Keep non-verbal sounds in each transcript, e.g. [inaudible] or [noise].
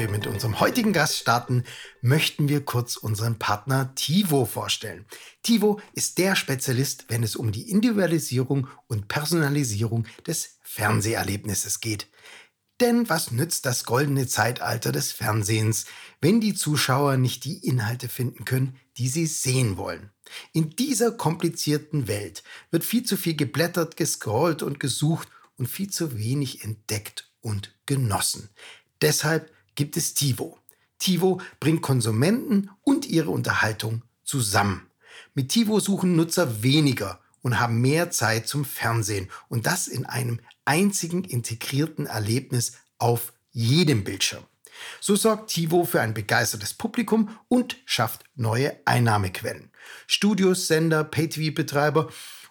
Wir mit unserem heutigen Gast starten, möchten wir kurz unseren Partner Tivo vorstellen. Tivo ist der Spezialist, wenn es um die Individualisierung und Personalisierung des Fernseherlebnisses geht. Denn was nützt das goldene Zeitalter des Fernsehens, wenn die Zuschauer nicht die Inhalte finden können, die sie sehen wollen? In dieser komplizierten Welt wird viel zu viel geblättert, gescrollt und gesucht und viel zu wenig entdeckt und genossen. Deshalb gibt es TiVo. TiVo bringt Konsumenten und ihre Unterhaltung zusammen. Mit TiVo suchen Nutzer weniger und haben mehr Zeit zum Fernsehen und das in einem einzigen integrierten Erlebnis auf jedem Bildschirm. So sorgt TiVo für ein begeistertes Publikum und schafft neue Einnahmequellen. Studios, Sender, Pay-TV-Betreiber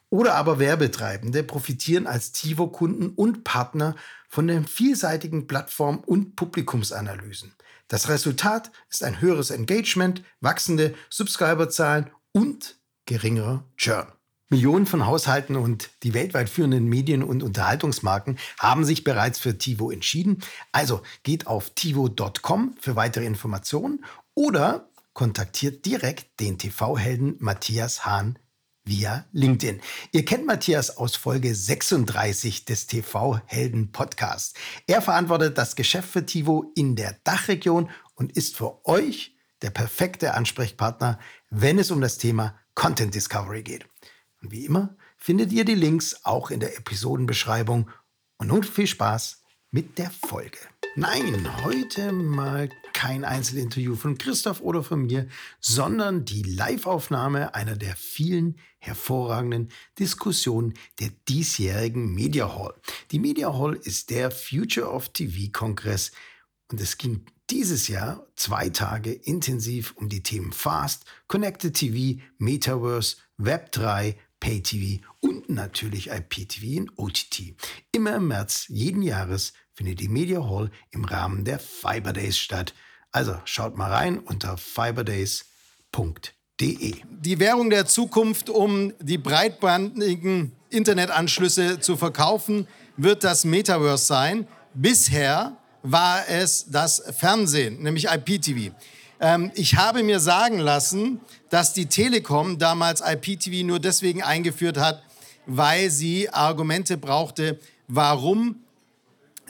oder aber Werbetreibende profitieren als TiVo-Kunden und Partner von den vielseitigen Plattform- und Publikumsanalysen. Das Resultat ist ein höheres Engagement, wachsende Subscriberzahlen und geringerer Churn. Millionen von Haushalten und die weltweit führenden Medien- und Unterhaltungsmarken haben sich bereits für TiVo entschieden. Also geht auf tivo.com für weitere Informationen oder kontaktiert direkt den TV-Helden Matthias Hahn via LinkedIn. Ihr kennt Matthias aus Folge 36 des TV Helden Podcasts. Er verantwortet das Geschäft für Tivo in der Dachregion und ist für euch der perfekte Ansprechpartner, wenn es um das Thema Content Discovery geht. Und wie immer findet ihr die Links auch in der Episodenbeschreibung. Und nun viel Spaß mit der Folge. Nein, heute mal kein Einzelinterview von Christoph oder von mir, sondern die Liveaufnahme einer der vielen hervorragenden Diskussionen der diesjährigen Media Hall. Die Media Hall ist der Future of TV Kongress und es ging dieses Jahr zwei Tage intensiv um die Themen Fast, Connected TV, Metaverse, Web3, Pay TV und natürlich IPTV und OTT. Immer im März jeden Jahres findet die Media Hall im Rahmen der Fiber Days statt. Also schaut mal rein unter fiberdays.de. Die Währung der Zukunft, um die breitbandigen Internetanschlüsse zu verkaufen, wird das Metaverse sein. Bisher war es das Fernsehen, nämlich IPTV. Ähm, ich habe mir sagen lassen, dass die Telekom damals IPTV nur deswegen eingeführt hat, weil sie Argumente brauchte, warum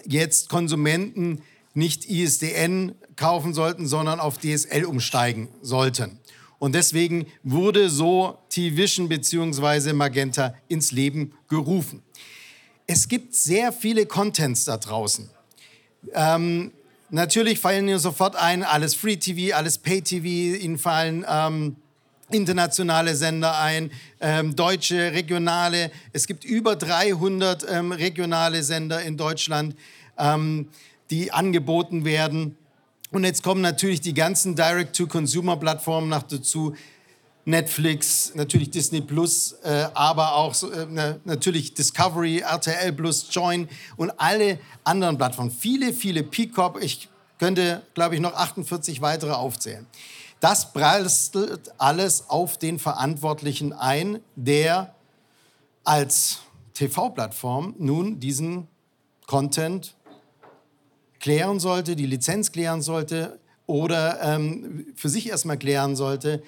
jetzt Konsumenten nicht ISDN kaufen sollten, sondern auf DSL umsteigen sollten. Und deswegen wurde so T-Vision bzw. Magenta ins Leben gerufen. Es gibt sehr viele Contents da draußen. Ähm, natürlich fallen Ihnen sofort ein, alles Free TV, alles Pay TV, Ihnen fallen ähm, internationale Sender ein, ähm, deutsche, regionale. Es gibt über 300 ähm, regionale Sender in Deutschland, ähm, die angeboten werden. Und jetzt kommen natürlich die ganzen Direct-to-Consumer-Plattformen noch dazu. Netflix, natürlich Disney Plus, äh, aber auch äh, natürlich Discovery, RTL Plus, Join und alle anderen Plattformen. Viele, viele Peacock. Ich könnte, glaube ich, noch 48 weitere aufzählen. Das prasselt alles auf den Verantwortlichen ein, der als TV-Plattform nun diesen Content klären sollte, die Lizenz klären sollte oder ähm, für sich erstmal klären sollte,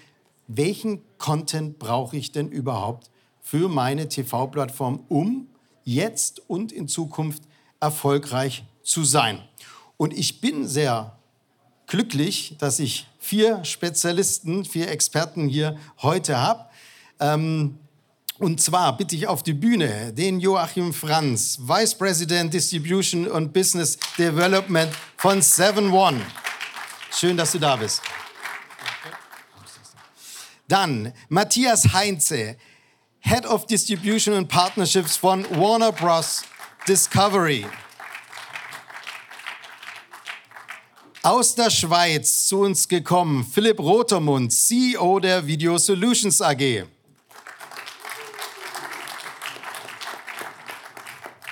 welchen Content brauche ich denn überhaupt für meine TV-Plattform, um jetzt und in Zukunft erfolgreich zu sein. Und ich bin sehr glücklich, dass ich vier Spezialisten, vier Experten hier heute habe. Ähm, und zwar bitte ich auf die Bühne den Joachim Franz, Vice President Distribution und Business Development von 7 One. Schön, dass du da bist. Dann Matthias Heinze, Head of Distribution and Partnerships von Warner Bros. Discovery. Aus der Schweiz zu uns gekommen, Philipp Rotermund, CEO der Video Solutions AG.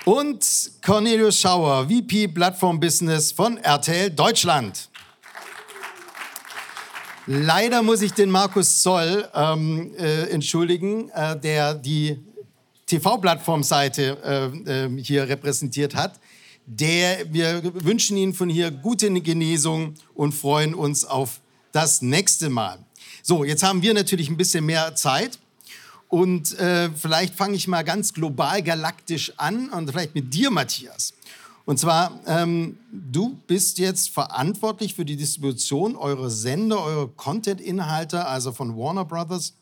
Und Cornelius Schauer, VP Plattform Business von RTL Deutschland. Leider muss ich den Markus Zoll ähm, äh, entschuldigen, äh, der die TV-Plattformseite äh, ähm, hier repräsentiert hat. Der, wir wünschen Ihnen von hier gute Genesung und freuen uns auf das nächste Mal. So, jetzt haben wir natürlich ein bisschen mehr Zeit. Und äh, vielleicht fange ich mal ganz global galaktisch an und vielleicht mit dir, Matthias. Und zwar, ähm, du bist jetzt verantwortlich für die Distribution eurer Sender, eurer Content-Inhalte, also von Warner Brothers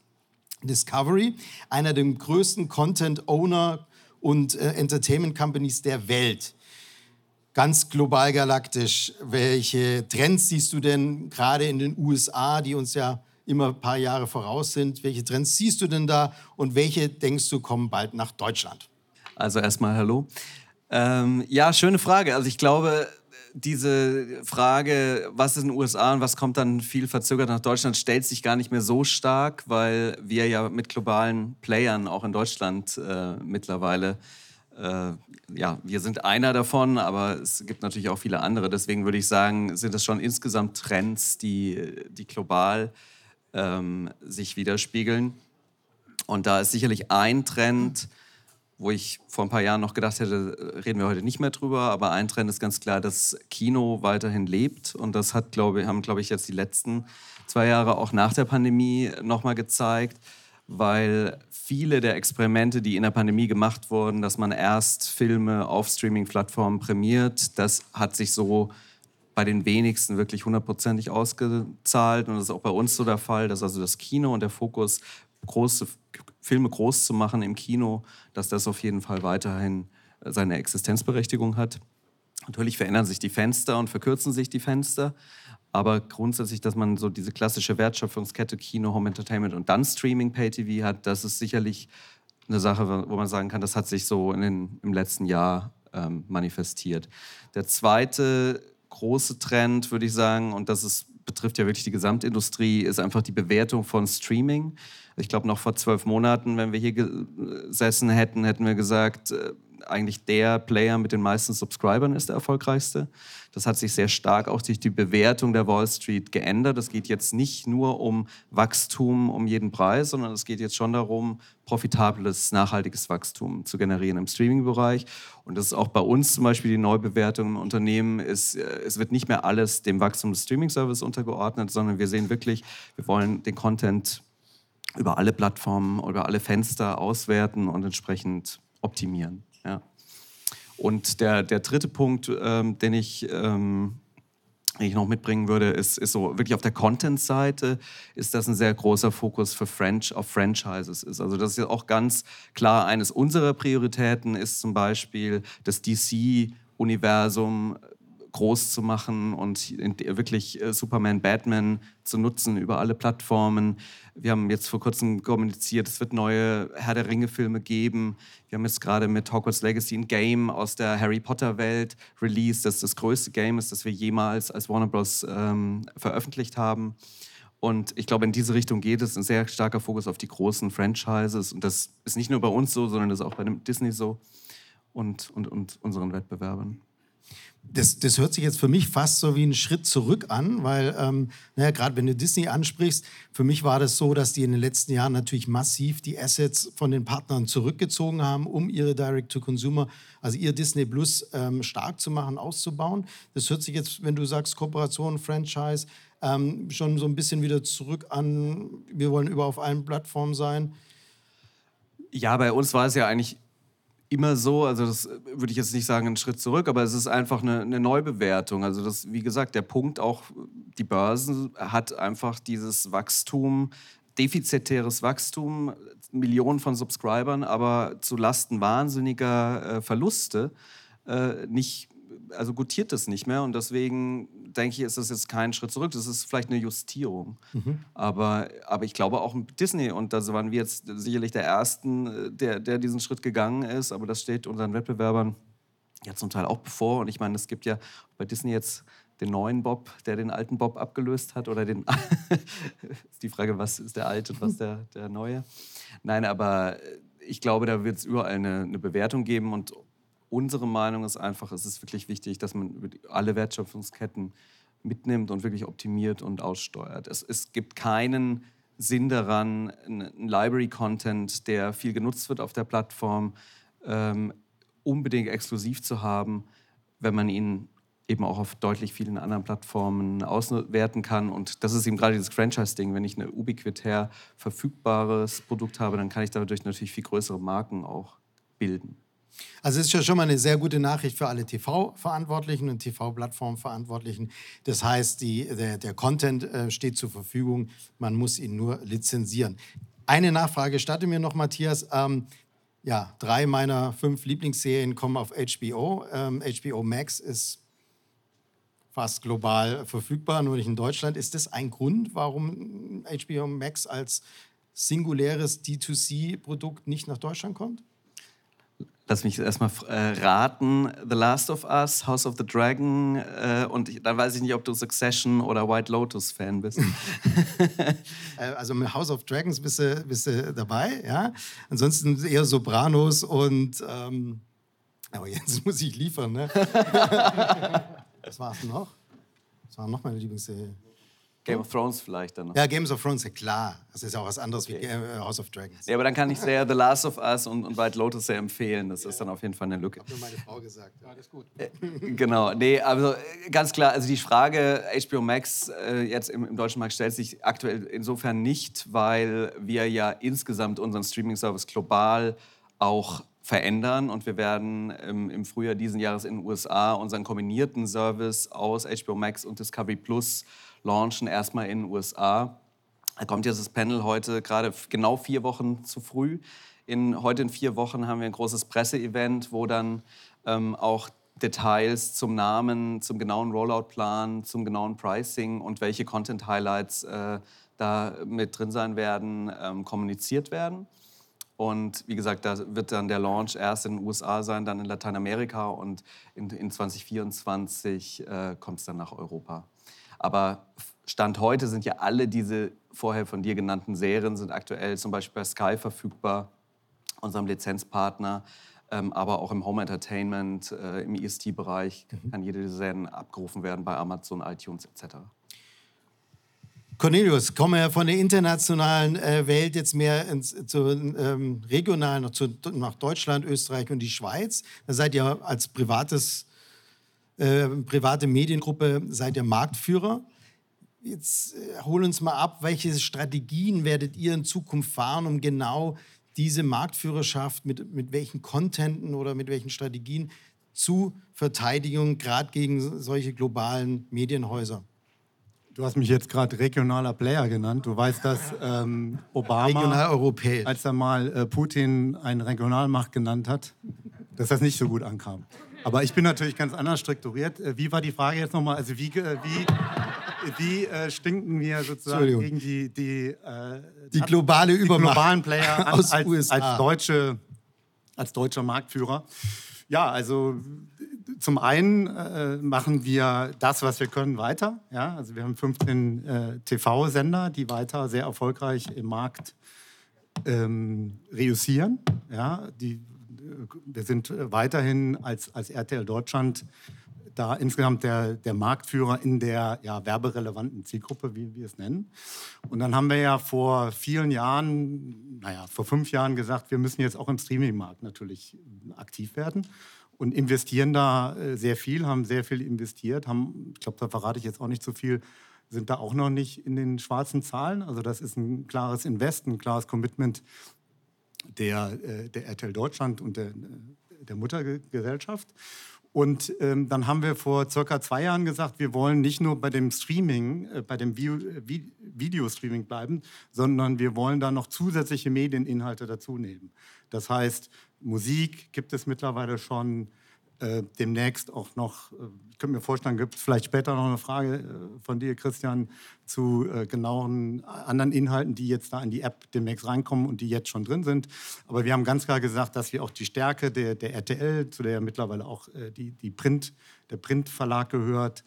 Discovery, einer der größten Content-Owner und äh, Entertainment Companies der Welt. Ganz global galaktisch, welche Trends siehst du denn gerade in den USA, die uns ja immer ein paar Jahre voraus sind? Welche Trends siehst du denn da und welche denkst du kommen bald nach Deutschland? Also erstmal hallo. Ähm, ja, schöne Frage. Also ich glaube, diese Frage, was ist in den USA und was kommt dann viel verzögert nach Deutschland, stellt sich gar nicht mehr so stark, weil wir ja mit globalen Playern auch in Deutschland äh, mittlerweile, äh, ja, wir sind einer davon, aber es gibt natürlich auch viele andere. Deswegen würde ich sagen, sind das schon insgesamt Trends, die, die global ähm, sich widerspiegeln. Und da ist sicherlich ein Trend, wo ich vor ein paar Jahren noch gedacht hätte, reden wir heute nicht mehr drüber, aber ein Trend ist ganz klar, dass Kino weiterhin lebt und das hat, glaube, haben, glaube ich, jetzt die letzten zwei Jahre auch nach der Pandemie nochmal gezeigt, weil viele der Experimente, die in der Pandemie gemacht wurden, dass man erst Filme auf Streaming-Plattformen prämiert, das hat sich so bei den wenigsten wirklich hundertprozentig ausgezahlt und das ist auch bei uns so der Fall, dass also das Kino und der Fokus große Filme groß zu machen im Kino, dass das auf jeden Fall weiterhin äh, seine Existenzberechtigung hat. Natürlich verändern sich die Fenster und verkürzen sich die Fenster, aber grundsätzlich, dass man so diese klassische Wertschöpfungskette Kino, Home Entertainment und dann Streaming, Pay TV hat, das ist sicherlich eine Sache, wo man sagen kann, das hat sich so den, im letzten Jahr ähm, manifestiert. Der zweite große Trend, würde ich sagen, und das ist, betrifft ja wirklich die Gesamtindustrie, ist einfach die Bewertung von Streaming. Ich glaube, noch vor zwölf Monaten, wenn wir hier gesessen hätten, hätten wir gesagt, äh, eigentlich der Player mit den meisten Subscribern ist der erfolgreichste. Das hat sich sehr stark auch durch die Bewertung der Wall Street geändert. Es geht jetzt nicht nur um Wachstum um jeden Preis, sondern es geht jetzt schon darum, profitables, nachhaltiges Wachstum zu generieren im Streaming-Bereich. Und das ist auch bei uns zum Beispiel die Neubewertung im Unternehmen. Ist, äh, es wird nicht mehr alles dem Wachstum des Streaming-Service untergeordnet, sondern wir sehen wirklich, wir wollen den Content über alle Plattformen, über alle Fenster auswerten und entsprechend optimieren. Ja. Und der, der dritte Punkt, ähm, den ich ähm, ich noch mitbringen würde, ist, ist so wirklich auf der Content-Seite ist das ein sehr großer Fokus für French auf Franchises ist. Also das ist ja auch ganz klar eines unserer Prioritäten ist zum Beispiel das DC-Universum groß zu machen und wirklich äh, Superman, Batman zu nutzen über alle Plattformen. Wir haben jetzt vor kurzem kommuniziert, es wird neue Herr der Ringe-Filme geben. Wir haben jetzt gerade mit Hogwarts Legacy ein Game aus der Harry Potter-Welt released, das das größte Game ist, das wir jemals als Warner Bros. Ähm, veröffentlicht haben. Und ich glaube, in diese Richtung geht es. Ein sehr starker Fokus auf die großen Franchises. Und das ist nicht nur bei uns so, sondern das ist auch bei Disney so und, und, und unseren Wettbewerbern. Das, das hört sich jetzt für mich fast so wie ein Schritt zurück an, weil, ähm, naja, gerade wenn du Disney ansprichst, für mich war das so, dass die in den letzten Jahren natürlich massiv die Assets von den Partnern zurückgezogen haben, um ihre Direct-to-Consumer, also ihr Disney Plus ähm, stark zu machen, auszubauen. Das hört sich jetzt, wenn du sagst Kooperation, Franchise, ähm, schon so ein bisschen wieder zurück an, wir wollen über auf allen Plattformen sein. Ja, bei uns war es ja eigentlich immer so, also das äh, würde ich jetzt nicht sagen, einen Schritt zurück, aber es ist einfach eine, eine, Neubewertung. Also das, wie gesagt, der Punkt auch, die Börsen hat einfach dieses Wachstum, defizitäres Wachstum, Millionen von Subscribern, aber zu Lasten wahnsinniger äh, Verluste äh, nicht also gutiert das nicht mehr und deswegen denke ich, ist das jetzt kein Schritt zurück. Das ist vielleicht eine Justierung. Mhm. Aber, aber ich glaube auch Disney, und da waren wir jetzt sicherlich der Ersten, der, der diesen Schritt gegangen ist, aber das steht unseren Wettbewerbern ja zum Teil auch bevor. Und ich meine, es gibt ja bei Disney jetzt den neuen Bob, der den alten Bob abgelöst hat, oder den. [laughs] ist die Frage, was ist der alte und was der, der neue? Nein, aber ich glaube, da wird es überall eine, eine, Bewertung geben. Und unsere Meinung ist einfach, es ist wirklich wichtig, dass man alle Wertschöpfungsketten mitnimmt und wirklich optimiert und aussteuert. Es, es gibt keinen Sinn daran, einen Library-Content, der viel genutzt wird auf der Plattform, ähm, unbedingt exklusiv zu haben, wenn man ihn eben auch auf deutlich vielen anderen Plattformen auswerten kann. Und das ist eben gerade dieses Franchise-Ding. Wenn ich ein ubiquitär verfügbares Produkt habe, dann kann ich dadurch natürlich viel größere Marken auch bilden. Also es ist ja schon mal eine sehr gute Nachricht für alle TV-Verantwortlichen und TV-Plattform-Verantwortlichen. Das heißt, die, der, der Content äh, steht zur Verfügung, man muss ihn nur lizenzieren. Eine Nachfrage starte mir noch, Matthias. Ähm, ja, drei meiner fünf Lieblingsserien kommen auf HBO. Ähm, HBO Max ist fast global verfügbar, nur nicht in Deutschland. Ist das ein Grund, warum HBO Max als singuläres D2C-Produkt nicht nach Deutschland kommt? Lass mich erstmal äh, raten. The Last of Us, House of the Dragon äh, und ich, dann weiß ich nicht, ob du Succession oder White Lotus Fan bist. [laughs] Äh, also mit House of Dragons bist du, bist du dabei, ja. Ansonsten eher Sopranos und ähm, aber jetzt [laughs] muss ich liefern, ne? [laughs] Was war es noch? Das war noch meine Lieblingsserie. Game of Thrones vielleicht dann noch. Ja, Games of Thrones, ja klar. Das ist ja auch was anderes okay. wie äh, House of Dragons. Ja, aber dann kann ich sehr The Last of Us und, und White Lotus sehr empfehlen. Das ist dann auf jeden Fall eine Lücke. Hat mir meine Frau gesagt. Ja, das ist gut. Äh, genau, nee, also äh, ganz klar, also die Frage HBO Max äh, jetzt im, im, deutschen Markt stellt sich aktuell insofern nicht, weil wir ja insgesamt unseren Streaming-Service global auch verändern und wir werden im, im, Frühjahr diesen Jahres in den USA unseren kombinierten Service aus HBO Max und Discovery Plus launchen, erstmal in den USA. Da kommt jetzt das Panel heute gerade genau vier Wochen zu früh. In, heute in vier Wochen haben wir ein großes Presseevent, wo dann ähm, auch Details zum Namen, zum genauen Rollout-Plan, zum genauen Pricing und welche Content-Highlights äh, da mit drin sein werden, ähm, kommuniziert werden. Und wie gesagt, da wird dann der Launch erst in den USA sein, dann in Lateinamerika und in, in 2024 äh, kommt es dann nach Europa. Aber Stand heute sind ja alle diese vorher von dir genannten Serien sind aktuell zum Beispiel bei Sky verfügbar, unserem Lizenzpartner, ähm, aber auch im Home Entertainment, äh, im EST-Bereich mhm. kann jede dieser Serien abgerufen werden bei Amazon, iTunes etc. Cornelius, komme ja von der internationalen äh, Welt jetzt mehr ins, zu, ähm, regionalen, zu, nach Deutschland, Österreich und die Schweiz. Da seid ihr als privates, äh, private Mediengruppe, seid ihr Marktführer. Jetzt äh, hol uns mal ab, welche Strategien werdet ihr in Zukunft fahren, um genau diese Marktführerschaft mit, mit welchen Contenten oder mit welchen Strategien zu Verteidigung, gerade gegen solche globalen Medienhäuser? Du hast mich jetzt gerade regionaler Player genannt. Du weißt, dass ähm, Obama, als er mal äh, Putin eine Regionalmacht genannt hat, dass das nicht so gut ankam. Aber ich bin natürlich ganz anders strukturiert. Äh, wie war die Frage jetzt nochmal? Also wie, äh, wie, wie äh, stinken wir sozusagen gegen die, die, äh, die globale Übermacht die globalen Player [laughs] an, als, als, deutsche, als deutscher Marktführer? Ja, also zum einen äh, machen wir das, was wir können, weiter. Ja? Also wir haben 15 äh, TV-Sender, die weiter sehr erfolgreich im Markt ähm, reüssieren. Ja? Die, wir sind weiterhin als, als RTL Deutschland da insgesamt der, der Marktführer in der ja, werberelevanten Zielgruppe, wie wir es nennen. Und dann haben wir ja vor vielen Jahren, naja, vor fünf Jahren gesagt, wir müssen jetzt auch im Streaming-Markt natürlich aktiv werden und investieren da äh, sehr viel, haben sehr viel investiert, haben, ich glaube, da verrate ich jetzt auch nicht so viel, sind da auch noch nicht in den schwarzen Zahlen. Also das ist ein klares Invest, ein klares Commitment der, äh, der RTL Deutschland und der, der Muttergesellschaft. Und ähm, dann haben wir vor circa zwei Jahren gesagt, wir wollen nicht nur bei dem Streaming, äh, bei dem Videostreaming bleiben, sondern wir wollen da noch zusätzliche Medieninhalte dazu nehmen. Das heißt, Musik gibt es mittlerweile schon. Äh, demnächst auch noch, äh, ich könnte mir vorstellen, gibt es vielleicht später noch eine Frage äh, von dir, Christian, zu äh, genauen anderen Inhalten, die jetzt da in die App demnächst reinkommen und die jetzt schon drin sind. Aber wir haben ganz klar gesagt, dass wir auch die Stärke der, der RTL, zu der ja mittlerweile auch äh, die, die Print, der Printverlag gehört,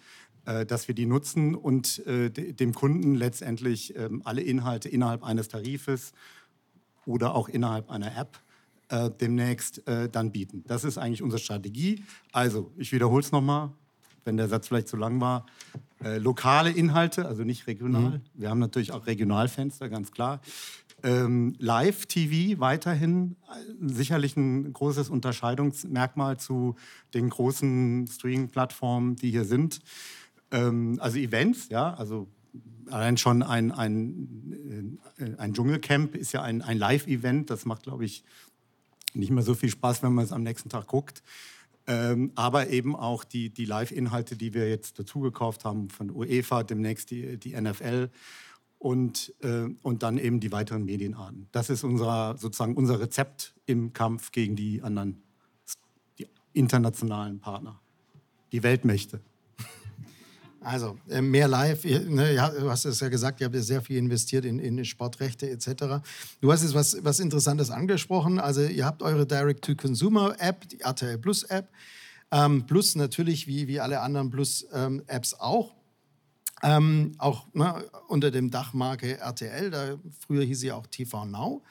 äh, dass wir die nutzen und dem Kunden letztendlich ähm, alle Inhalte innerhalb eines Tarifes oder auch innerhalb einer App äh, demnächst äh, dann bieten. Das ist eigentlich unsere Strategie. Also, ich wiederhole es nochmal, wenn der Satz vielleicht zu lang war. Äh, lokale Inhalte, also nicht regional. Mhm. Wir haben natürlich auch Regionalfenster, ganz klar. Ähm, Live-TV weiterhin äh, sicherlich ein großes Unterscheidungsmerkmal zu den großen Streaming-Plattformen, die hier sind. Ähm, also Events, ja, also allein schon ein, ein, äh, ein Dschungelcamp ist ja ein, ein Live-Event. Das macht, glaube ich, nicht mehr so viel Spaß, wenn man es am nächsten Tag guckt. Ähm, aber eben auch die, die Live-Inhalte, die wir jetzt dazugekauft haben von UEFA, demnächst die, die NFL und, äh, und dann eben die weiteren Medienarten. Das ist unser, sozusagen unser Rezept im Kampf gegen die anderen die internationalen Partner, die Weltmächte. Also äh, mehr live, ne, du hast es ja gesagt, ihr habt ja sehr viel investiert in, in Sportrechte etc. Du hast jetzt was, was Interessantes angesprochen. Also ihr habt eure Direct-to-Consumer-App, die RTL Plus-App, ähm, plus natürlich wie, wie alle anderen Plus-Apps ähm, auch. Ähm, auch ne, unter dem Dachmarke RTL, da früher hieß sie auch TV Now.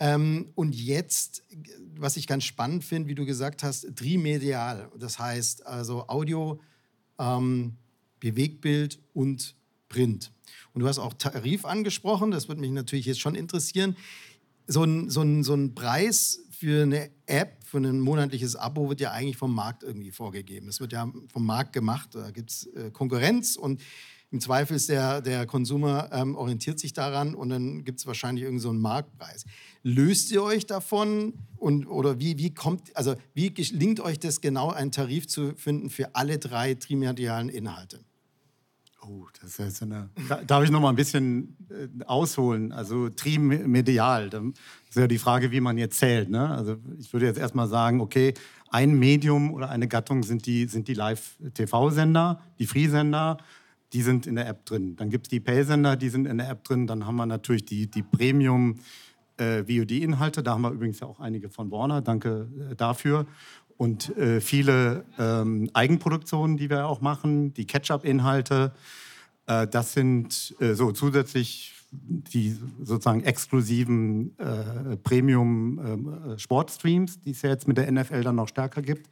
Ähm, und jetzt, was ich ganz spannend finde, wie du gesagt hast, trimedial. Das heißt also Audio, ähm, Bewegtbild und Print. Und du hast auch Tarif angesprochen, das würde mich natürlich jetzt schon interessieren. So ein, so ein, so ein Preis für eine App, für ein monatliches Abo wird ja eigentlich vom Markt irgendwie vorgegeben. Es wird ja vom Markt gemacht, da gibt es äh, Konkurrenz und im Zweifel ist der, der Konsumer ähm, orientiert sich daran und dann gibt es wahrscheinlich irgendeinen so Marktpreis. Löst ihr euch davon und oder wie, wie kommt, also wie gelingt euch das genau, einen Tarif zu finden für alle drei trimedialen Inhalte? Oh, das ist jetzt eine. Darf ich noch mal ein bisschen äh, ausholen? Also trimedial, das ist ja die Frage, wie man jetzt zählt. Ne? Also ich würde jetzt erstmal sagen, okay, ein Medium oder eine Gattung sind die, sind die Live-TV-Sender, die Free-Sender die sind in der App drin. Dann gibt es die Pay-Sender, die sind in der App drin. Dann haben wir natürlich die, die Premium- äh. Da haben wir übrigens ja auch einige von Warner. Danke äh, dafür. Und äh, viele ähm, Eigenproduktionen, die wir auch machen, die Catch-up-Inhalte. Äh, das sind äh, so zusätzlich die sozusagen exklusiven äh, Premium-Sportstreams, die es ja jetzt mit der NFL dann noch stärker gibt.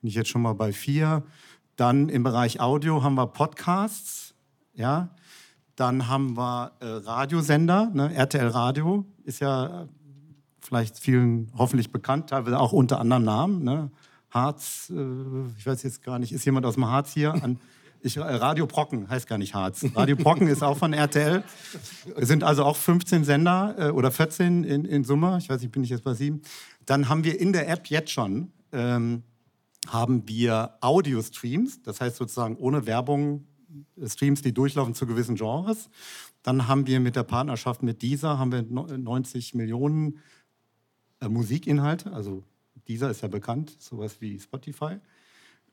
Bin ich jetzt schon mal bei vier. Dann im Bereich Audio haben wir Podcasts, ja. Dann haben wir äh, Radiosender, ne? RTL Radio ist ja vielleicht vielen hoffentlich bekannt, teilweise auch unter anderem Namen. Ne? Harz, äh, ich weiß jetzt gar nicht, ist jemand aus dem Harz hier? An, ich, äh, Radio Brocken heißt gar nicht Harz. Radio Brocken ist auch von RTL. Es sind also auch 15 Sender äh, oder 14 in, in Summe. Ich weiß nicht, bin ich jetzt bei sieben. Dann haben wir in der App jetzt schon ähm, haben wir Audio-Streams, das heißt sozusagen ohne Werbung äh, Streams, die durchlaufen zu gewissen Genres. Dann haben wir mit der Partnerschaft mit dieser haben wir 90 Millionen äh, Musikinhalte. Also dieser ist ja bekannt, sowas wie Spotify.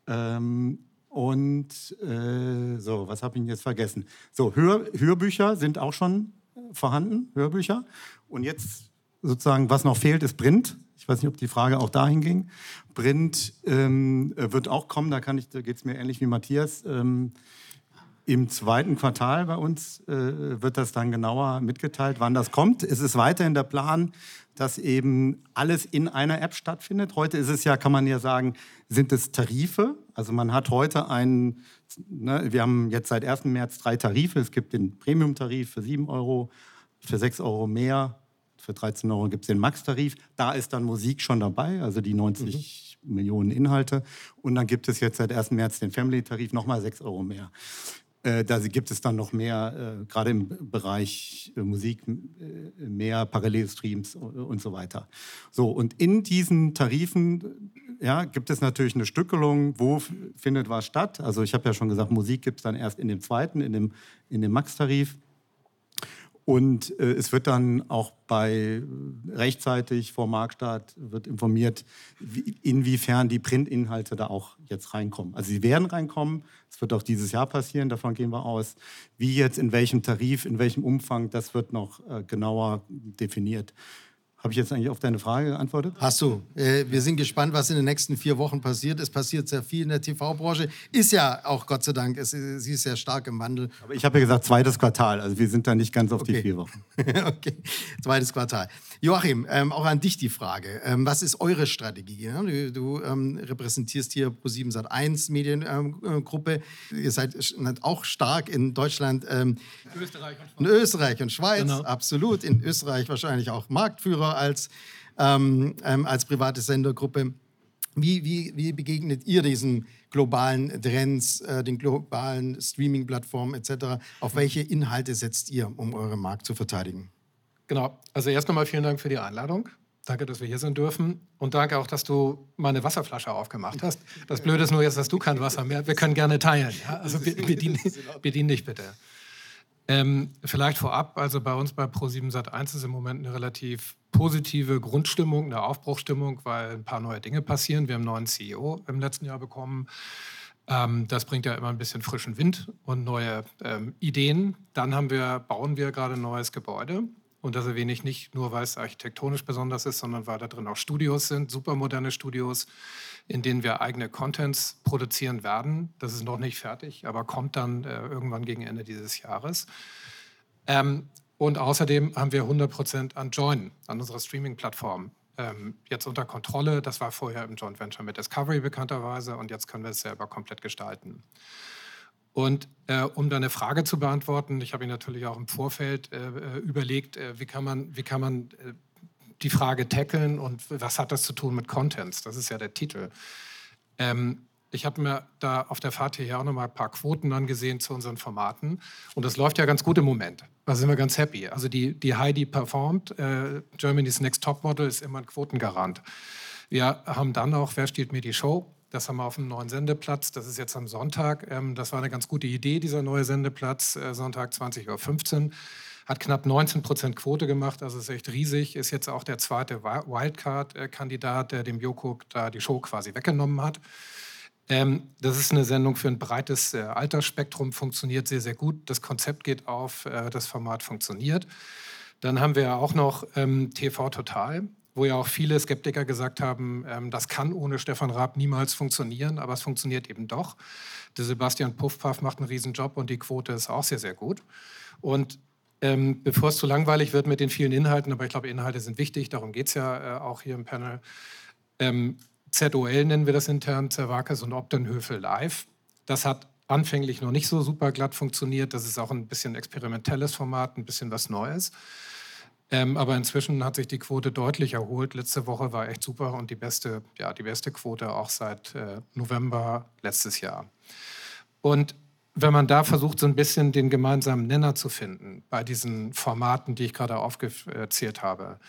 Ähm, und äh, so, was habe ich jetzt vergessen? So, Hör, Hörbücher sind auch schon vorhanden, Hörbücher. Und jetzt sozusagen, was noch fehlt, ist Print. Ich weiß nicht, ob die Frage auch dahin ging. Print ähm, wird auch kommen, da, da geht es mir ähnlich wie Matthias. Ähm, Im zweiten Quartal bei uns äh, wird das dann genauer mitgeteilt, wann das kommt. Es ist weiterhin der Plan, dass eben alles in einer App stattfindet. Heute ist es ja, kann man ja sagen, sind es Tarife. Also man hat heute einen, ne, wir haben jetzt seit 1. März drei Tarife. Es gibt den Premium-Tarif für 7 Euro, für 6 Euro mehr für 13 Euro gibt es den Max-Tarif. Da ist dann Musik schon dabei, also die 90 mhm. Millionen Inhalte. Und dann gibt es jetzt seit 1. März den Family-Tarif, nochmal 6 Euro mehr. Äh, da gibt es dann noch mehr, äh, gerade im Bereich äh, Musik, mehr Parallelstreams und so weiter. So, und in diesen Tarifen ja, gibt es natürlich eine Stückelung, wo findet was statt. Also ich habe ja schon gesagt, Musik gibt es dann erst in dem zweiten, in dem, in dem Max-Tarif. Und äh, es wird dann auch bei äh, rechtzeitig vor Marktstart wird informiert, wie, inwiefern die Printinhalte da auch jetzt reinkommen. Also sie werden reinkommen. Es wird auch dieses Jahr passieren. Davon gehen wir aus. Wie jetzt in welchem Tarif, in welchem Umfang, das wird noch äh, genauer definiert. Habe ich jetzt eigentlich auf deine Frage geantwortet? Hast du. Äh, wir sind gespannt, was in den nächsten vier Wochen passiert. Es passiert sehr viel in der TV-Branche. Ist ja auch Gott sei Dank, es, sie ist sehr stark im Wandel. Aber ich habe ja gesagt, zweites Quartal. Also wir sind da nicht ganz auf okay. die vier Wochen. [laughs] okay, zweites Quartal. Joachim, ähm, auch an dich die Frage. Ähm, was ist eure Strategie? Ja? Du, du ähm, repräsentierst hier Pro7 Sat1 Mediengruppe. Ihr seid auch stark in Deutschland. Ähm, Österreich und Schweiz. In Österreich und Schweiz, genau. absolut. In Österreich wahrscheinlich auch Marktführer als, ähm, ähm, als private Sendergruppe. Wie, wie, wie begegnet ihr diesen globalen Trends, äh, den globalen Streaming-Plattformen etc.? Auf welche Inhalte setzt ihr, um euren Markt zu verteidigen? Genau, also erst einmal vielen Dank für die Einladung. Danke, dass wir hier sein dürfen. Und danke auch, dass du meine Wasserflasche aufgemacht hast. Das Blöde ist nur jetzt, dass du kein Wasser mehr. Wir können gerne teilen. Ja? Also bedien, bedien dich bitte. Ähm, vielleicht vorab, also bei uns bei Pro7 Sat1 ist im Moment eine relativ positive Grundstimmung, eine Aufbruchstimmung, weil ein paar neue Dinge passieren. Wir haben einen neuen CEO im letzten Jahr bekommen. Ähm, das bringt ja immer ein bisschen frischen Wind und neue ähm, Ideen. Dann haben wir, bauen wir gerade ein neues Gebäude. Und das erwähne ich nicht nur, weil es architektonisch besonders ist, sondern weil da drin auch Studios sind, supermoderne Studios, in denen wir eigene Contents produzieren werden. Das ist noch nicht fertig, aber kommt dann äh, irgendwann gegen Ende dieses Jahres. Ähm, und außerdem haben wir 100 Prozent an Join, an unserer Streaming-Plattform, ähm, jetzt unter Kontrolle. Das war vorher im Joint Venture mit Discovery bekannterweise und jetzt können wir es selber komplett gestalten. Und äh, um deine Frage zu beantworten, ich habe mir natürlich auch im Vorfeld äh, äh, überlegt, äh, wie kann man, wie kann man äh, die Frage tackeln und was hat das zu tun mit Contents? Das ist ja der Titel. Ähm, ich habe mir da auf der Fahrt hierher auch noch mal ein paar Quoten angesehen zu unseren Formaten. Und das läuft ja ganz gut im Moment. Da sind wir ganz happy. Also die, die Heidi performt. Äh, Germany's Next Top Model ist immer ein Quotengarant. Wir haben dann auch Wer stiehlt mir die Show? Das haben wir auf dem neuen Sendeplatz. Das ist jetzt am Sonntag. Ähm, das war eine ganz gute Idee, dieser neue Sendeplatz, äh, Sonntag 20.15 Uhr hat knapp 19 Prozent Quote gemacht, also ist echt riesig, ist jetzt auch der zweite Wildcard-Kandidat, der dem Joko da die Show quasi weggenommen hat. Ähm, das ist eine Sendung für ein breites äh, Altersspektrum, funktioniert sehr, sehr gut. Das Konzept geht auf, äh, das Format funktioniert. Dann haben wir auch noch ähm, TV Total, wo ja auch viele Skeptiker gesagt haben, ähm, das kann ohne Stefan Raab niemals funktionieren, aber es funktioniert eben doch. Der Sebastian Puffpaff macht einen Riesenjob und die Quote ist auch sehr, sehr gut. Und ähm, bevor es zu langweilig wird mit den vielen Inhalten, aber ich glaube, Inhalte sind wichtig, darum geht es ja äh, auch hier im Panel. Ähm, ZOL nennen wir das intern, Zerwakis und Obdenhöfel live. Das hat anfänglich noch nicht so super glatt funktioniert. Das ist auch ein bisschen experimentelles Format, ein bisschen was Neues. Ähm, aber inzwischen hat sich die Quote deutlich erholt. Letzte Woche war echt super und die beste, ja, die beste Quote auch seit äh, November letztes Jahr. Und wenn man da versucht, so ein bisschen den gemeinsamen Nenner zu finden bei diesen Formaten, die ich gerade aufgezählt habe,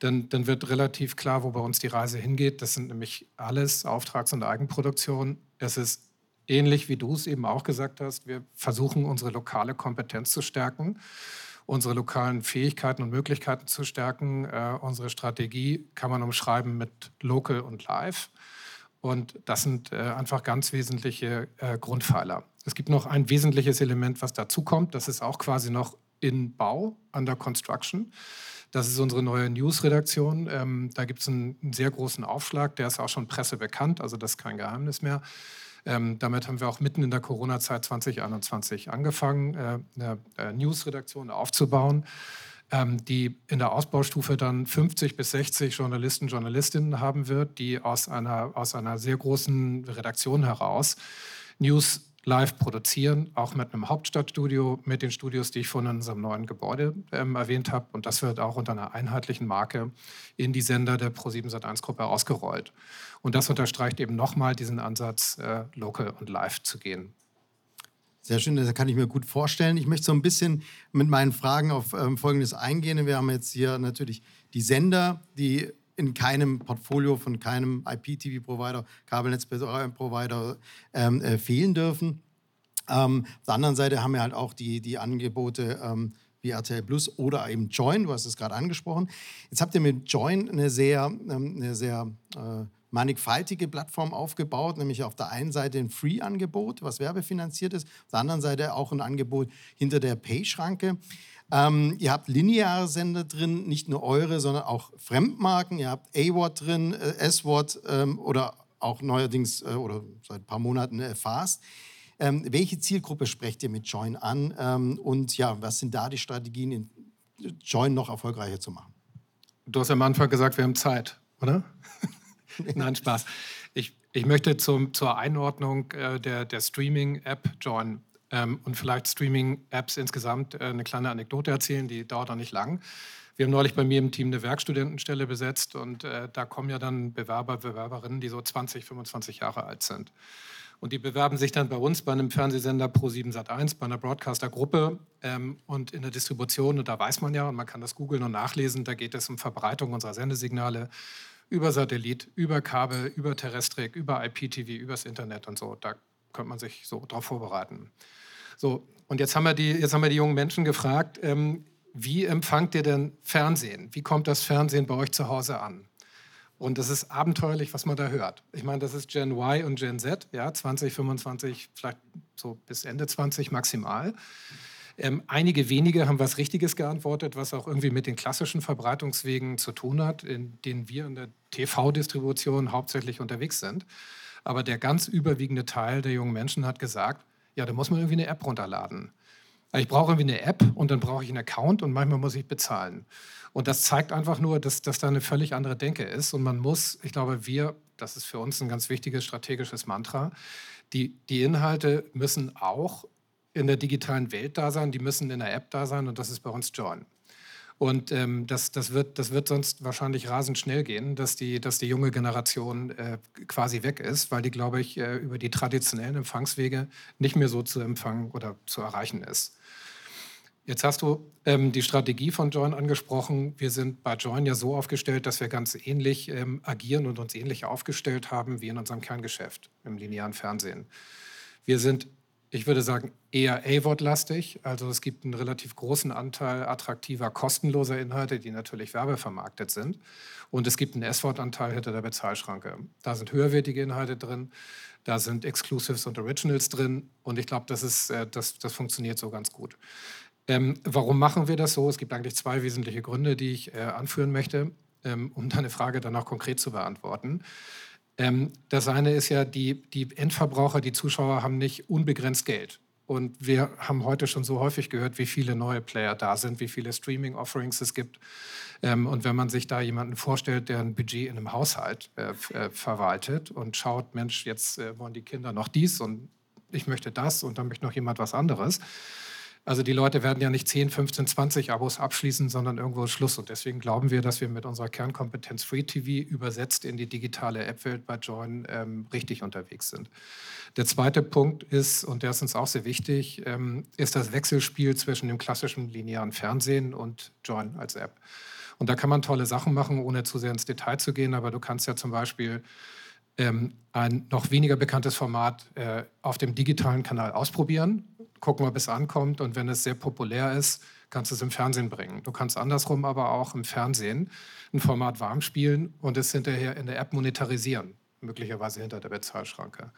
dann, dann wird relativ klar, wo bei uns die Reise hingeht. Das sind nämlich alles Auftrags- und Eigenproduktionen. Es ist ähnlich, wie du es eben auch gesagt hast. Wir versuchen, unsere lokale Kompetenz zu stärken, unsere lokalen Fähigkeiten und Möglichkeiten zu stärken. Äh, unsere Strategie kann man umschreiben mit Local und Live. Und das sind äh, einfach ganz wesentliche äh, Grundpfeiler. Es gibt noch ein wesentliches Element, was dazukommt. Das ist auch quasi noch in Bau, under construction. Das ist unsere neue News-Redaktion. Ähm, da gibt es einen, einen, sehr großen Aufschlag. Der ist auch schon Presse bekannt, also das ist kein Geheimnis mehr. Ähm, damit haben wir auch mitten in der Corona-Zeit 2021 angefangen, äh, eine äh, News-Redaktion aufzubauen, die in der Ausbaustufe dann 50 bis 60 Journalisten, Journalistinnen haben wird, die aus einer, aus einer sehr großen Redaktion heraus News live produzieren, auch mit einem Hauptstadtstudio, mit den Studios, die ich von unserem neuen Gebäude ähm, erwähnt habe. Und das wird auch unter einer einheitlichen Marke in die Sender der Pro7 Sat1-Gruppe ausgerollt. Und das unterstreicht eben nochmal diesen Ansatz, äh, local und live zu gehen. Sehr schön, das kann ich mir gut vorstellen. Ich möchte so ein bisschen mit meinen Fragen auf ähm, Folgendes eingehen. Wir haben jetzt hier natürlich die Sender, die in keinem Portfolio von keinem IPTV-Provider, Kabelnetzprovider ähm, äh, fehlen dürfen. Ähm, auf der anderen Seite haben wir halt auch die, die Angebote ähm, wie RTL Plus oder eben Join, du hast es gerade angesprochen. Jetzt habt ihr mit Join eine sehr, ähm, eine sehr äh, mannigfaltige Plattform aufgebaut, nämlich auf der einen Seite ein Free-Angebot, was werbefinanziert ist, auf der anderen Seite auch ein Angebot hinter der Pay-Schranke. Ähm, ihr habt lineare Sender drin, nicht nur eure, sondern auch Fremdmarken. Ihr habt A-Wort drin, äh, S-Wort ähm, oder auch neuerdings äh, oder seit ein paar Monaten äh, Fast. Ähm, welche Zielgruppe sprecht ihr mit Join an? Ähm, und ja, was sind da die Strategien, in Join noch erfolgreicher zu machen? Du hast am Anfang gesagt, wir haben Zeit, oder? [laughs] [laughs] Nein, Spaß. Ich, ich möchte zum, zur Einordnung äh, der, der Streaming-App Join ähm, und vielleicht Streaming-Apps insgesamt äh, eine kleine Anekdote erzählen, die dauert auch nicht lang. Wir haben neulich bei mir im Team eine Werkstudentenstelle besetzt und äh, da kommen ja dann Bewerber, Bewerberinnen, die so 20, 25 Jahre alt sind. Und die bewerben sich dann bei uns bei einem Fernsehsender Pro7 Sat1, bei einer Broadcaster-Gruppe ähm, und in der Distribution. Und da weiß man ja, und man kann das googeln und nachlesen, da geht es um Verbreitung unserer Sendesignale über Satellit, über Kabel, über Terrestrik, über IPTV, übers Internet und so. Da könnte man sich so darauf vorbereiten. So, und jetzt haben wir die, jetzt haben wir die jungen Menschen gefragt, ähm, wie empfangt ihr denn Fernsehen? Wie kommt das Fernsehen bei euch zu Hause an? Und das ist abenteuerlich, was man da hört. Ich meine, das ist Gen Y und Gen Z, ja, 20, 25, vielleicht so bis Ende 20 maximal. Ähm, einige wenige haben was Richtiges geantwortet, was auch irgendwie mit den klassischen Verbreitungswegen zu tun hat, in denen wir in der TV-Distribution hauptsächlich unterwegs sind. Aber der ganz überwiegende Teil der jungen Menschen hat gesagt, ja, da muss man irgendwie eine App runterladen. Ich brauche irgendwie eine App und dann brauche ich einen Account und manchmal muss ich bezahlen. Und das zeigt einfach nur, dass, dass da eine völlig andere Denke ist. Und man muss, ich glaube, wir, das ist für uns ein ganz wichtiges strategisches Mantra, die, die Inhalte müssen auch in der digitalen Welt da sein, die müssen in der App da sein und das ist bei uns Join. Und ähm, das, das, wird, das wird sonst wahrscheinlich rasend schnell gehen, dass die, dass die junge Generation äh, quasi weg ist, weil die, glaube ich, äh, über die traditionellen Empfangswege nicht mehr so zu empfangen oder zu erreichen ist. Jetzt hast du ähm, die Strategie von Join angesprochen. Wir sind bei Join ja so aufgestellt, dass wir ganz ähnlich ähm, agieren und uns ähnlich aufgestellt haben wie in unserem Kerngeschäft im linearen Fernsehen. Wir sind, ich würde sagen, eher A-Wort-lastig. Also es gibt einen relativ großen Anteil attraktiver, kostenloser Inhalte, die natürlich werbevermarktet sind. Und es gibt einen S-Wort-Anteil hinter der Bezahlschranke. Da sind höherwertige Inhalte drin, da sind Exclusives und Originals drin. Und ich glaube, das, äh, das, das funktioniert so ganz gut. Ähm, warum machen wir das so? Es gibt eigentlich zwei wesentliche Gründe, die ich äh, anführen möchte, ähm, um deine Frage dann auch konkret zu beantworten. Ähm, das eine ist ja, die, die Endverbraucher, die Zuschauer haben nicht unbegrenzt Geld. Und wir haben heute schon so häufig gehört, wie viele neue Player da sind, wie viele Streaming-Offerings es gibt. Ähm, und wenn man sich da jemanden vorstellt, der ein Budget in einem Haushalt äh, äh, verwaltet und schaut, Mensch, jetzt äh, wollen die Kinder noch dies und ich möchte das und dann möchte noch jemand was anderes, also die Leute werden ja nicht 10, 15, 20 Abos abschließen, sondern irgendwo Schluss. Und deswegen glauben wir, dass wir mit unserer Kernkompetenz Free TV übersetzt in die digitale App-Welt bei Join ähm, richtig unterwegs sind. Der zweite Punkt ist, und der ist uns auch sehr wichtig, ähm, ist das Wechselspiel zwischen dem klassischen linearen Fernsehen und Join als App. Und da kann man tolle Sachen machen, ohne zu sehr ins Detail zu gehen. Aber du kannst ja zum Beispiel ähm, ein noch weniger bekanntes Format äh, auf dem digitalen Kanal ausprobieren gucken, ob es ankommt. Und wenn es sehr populär ist, kannst du es im Fernsehen bringen. Du kannst andersrum aber auch im Fernsehen ein Format warm spielen und es hinterher in der App monetarisieren, möglicherweise hinter der Bezahlschranke.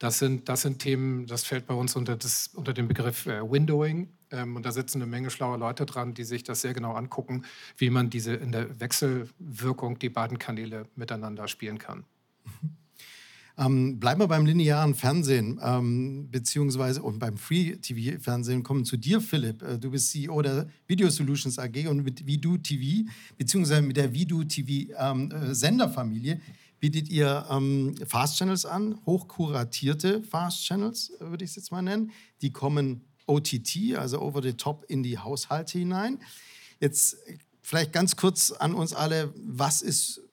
Das sind, das sind Themen, das fällt bei uns unter, das, unter den Begriff äh, Windowing. Ähm, und da sitzen eine Menge schlaue Leute dran, die sich das sehr genau angucken, wie man diese in der Wechselwirkung die beiden Kanäle miteinander spielen kann. Ähm, bleiben wir beim linearen Fernsehen, ähm, beziehungsweise und beim Free-TV-Fernsehen. Kommen zu dir, Philipp. Äh, du bist CEO der Video Solutions AG und mit Vidu TV, beziehungsweise mit der Vidu TV-Senderfamilie, ähm, äh, bietet ihr ähm, Fast Channels an, hochkuratierte Fast Channels, äh, würde ich es jetzt mal nennen. Die kommen OTT, also over the top, in die Haushalte hinein. Jetzt vielleicht ganz kurz an uns alle, was ist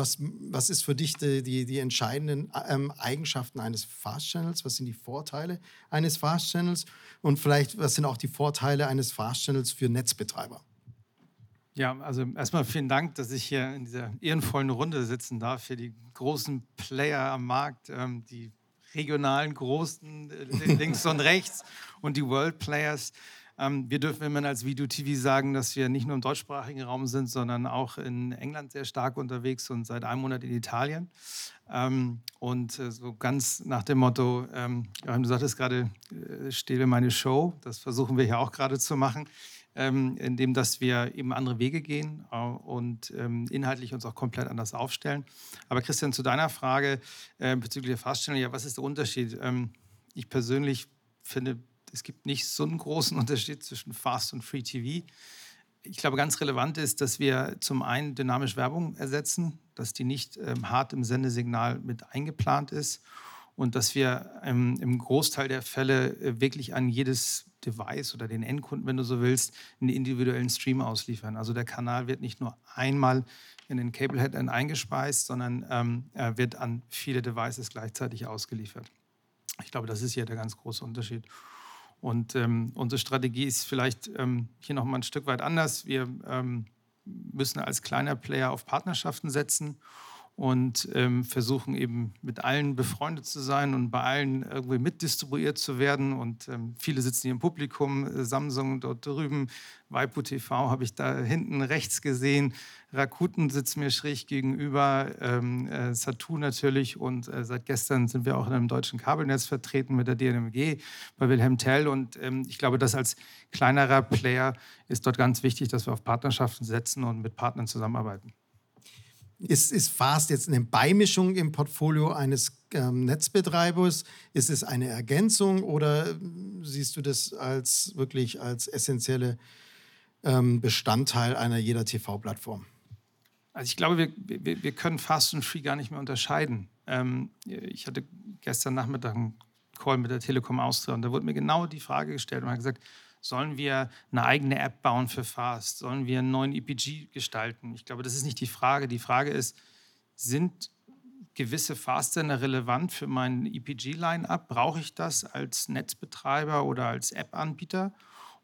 was, was ist für dich die, die, die entscheidenden ähm, Eigenschaften eines Fast Channels? Was sind die Vorteile eines Fast Channels? Und vielleicht, was sind auch die Vorteile eines Fast Channels für Netzbetreiber? Ja, also erstmal vielen Dank, dass ich hier in dieser ehrenvollen Runde sitzen darf für die großen Player am Markt, ähm, die regionalen Großen äh, links und rechts und die World Players. Ähm, wir dürfen immerhin als Video TV sagen, dass wir nicht nur im deutschsprachigen Raum sind, sondern auch in England sehr stark unterwegs und seit einem Monat in Italien. Ähm, und äh, so ganz nach dem Motto, ähm, du sagtest gerade, äh, stehle meine Show, das versuchen wir hier auch gerade zu machen. indem dass wir eben andere Wege gehen äh, und inhaltlich uns auch komplett anders aufstellen. Aber Christian, zu deiner Frage äh, bezüglich der Faststellung, ja, was ist der Unterschied? Ich persönlich finde, es gibt nicht so einen großen [laughs] Unterschied zwischen Fast und Free TV. Ich glaube, ganz relevant ist, dass wir zum einen dynamisch Werbung ersetzen, dass die nicht ähm, hart im Sendesignal mit eingeplant ist und dass wir ähm, im Großteil der Fälle äh, wirklich an jedes Device oder den Endkunden, wenn du so willst, einen individuellen Stream ausliefern. Also der Kanal wird nicht nur einmal in den Cablehead eingespeist, sondern ähm, er wird an viele Devices gleichzeitig ausgeliefert. Ich glaube, das ist hier der ganz große Unterschied. Und ähm, unsere Strategie ist vielleicht ähm, hier noch mal ein Stück weit anders. Wir ähm, müssen als kleiner Player auf Partnerschaften setzen und ähm, versuchen eben mit allen befreundet zu sein und bei allen irgendwie mitdistribuiert zu werden. Und ähm, viele sitzen hier im Publikum, äh, Samsung dort drüben, Waipu TV habe ich da hinten rechts gesehen, Rakuten sitzt mir schräg gegenüber, ähm, äh, Satu natürlich und äh, seit gestern sind wir auch in einem deutschen Kabelnetz vertreten mit der DNMG bei Wilhelm Tell und ähm, ich glaube, dass als kleinerer Player ist dort ganz wichtig, dass wir auf Partnerschaften setzen und mit Partnern zusammenarbeiten. Ist, ist Fast jetzt eine Beimischung im Portfolio eines ähm, Netzbetreibers? Ist es eine Ergänzung oder siehst du das als wirklich als essentielle ähm, Bestandteil einer jeder TV-Plattform? Also ich glaube, wir, wir, wir, können Fast und Free gar nicht mehr unterscheiden. Ähm, ich hatte gestern Nachmittag einen Call mit der Telekom Austria und da wurde mir genau die Frage gestellt und man hat gesagt, Sollen wir eine eigene App bauen für Fast? Sollen wir einen neuen EPG gestalten? Ich glaube, das ist nicht die Frage. Die Frage ist, sind gewisse Fast-Sender relevant für mein EPG-Line-Up? Brauche ich das als Netzbetreiber oder als App-Anbieter?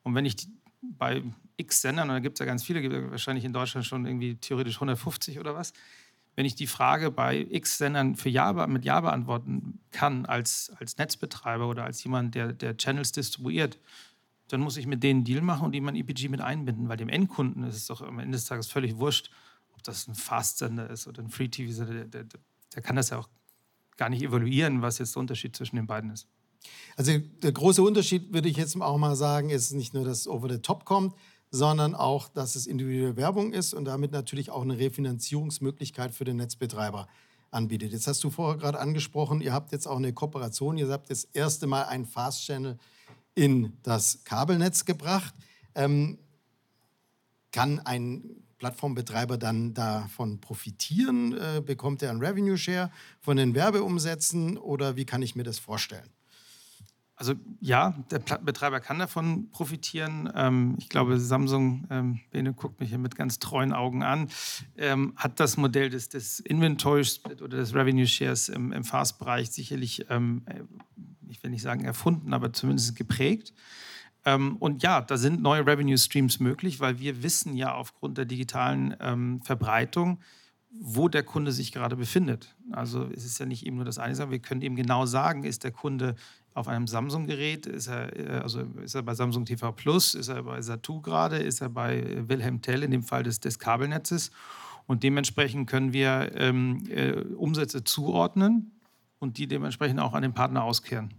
Und wenn ich bei x Sendern, und da gibt es ja ganz viele, gibt wahrscheinlich in Deutschland schon irgendwie theoretisch 150 oder was, wenn ich die Frage bei x Sendern ja, mit Ja beantworten kann als, als Netzbetreiber oder als jemand, der, der Channels distribuiert, dann muss ich mit denen einen Deal machen und die mein EPG mit einbinden, weil dem Endkunden ist es doch am Ende des Tages völlig wurscht, ob das ein Fast-Sender ist oder ein Free-TV-Sender. Der, der, der, kann das ja auch gar nicht evaluieren, was jetzt der Unterschied zwischen den beiden ist. Also der große Unterschied, würde ich jetzt auch mal sagen, ist nicht nur, dass Over the Top kommt, sondern auch, dass es individuelle Werbung ist und damit natürlich auch eine Refinanzierungsmöglichkeit für den Netzbetreiber anbietet. Jetzt hast du vorher gerade angesprochen, ihr habt jetzt auch eine Kooperation, ihr habt das erste Mal einen Fast-Channel in das Kabelnetz gebracht. Ähm, kann ein Plattformbetreiber dann davon profitieren? Äh, bekommt er einen Revenue Share von den Werbeumsätzen oder wie kann ich mir das vorstellen? Also ja, der Betreiber kann davon profitieren. Ähm, ich glaube, Samsung, ähm, Bene guckt mich hier mit ganz treuen Augen an, ähm, hat das Modell des, des Inventory Split oder des Revenue Shares im, im Fast-Bereich sicherlich ähm, ich will nicht sagen erfunden, aber zumindest geprägt. Ähm, und ja, da sind neue Revenue Streams möglich, weil wir wissen ja aufgrund der digitalen ähm, Verbreitung, wo der Kunde sich gerade befindet. Also es ist ja nicht eben nur das eine, sondern wir können eben genau sagen, ist der Kunde auf einem Samsung-Gerät, ist er, äh, also ist er bei Samsung TV Plus, ist er bei Satu gerade, ist er bei Wilhelm Tell in dem Fall des, des Kabelnetzes. Und dementsprechend können wir ähm, äh, Umsätze zuordnen und die dementsprechend auch an den Partner auskehren.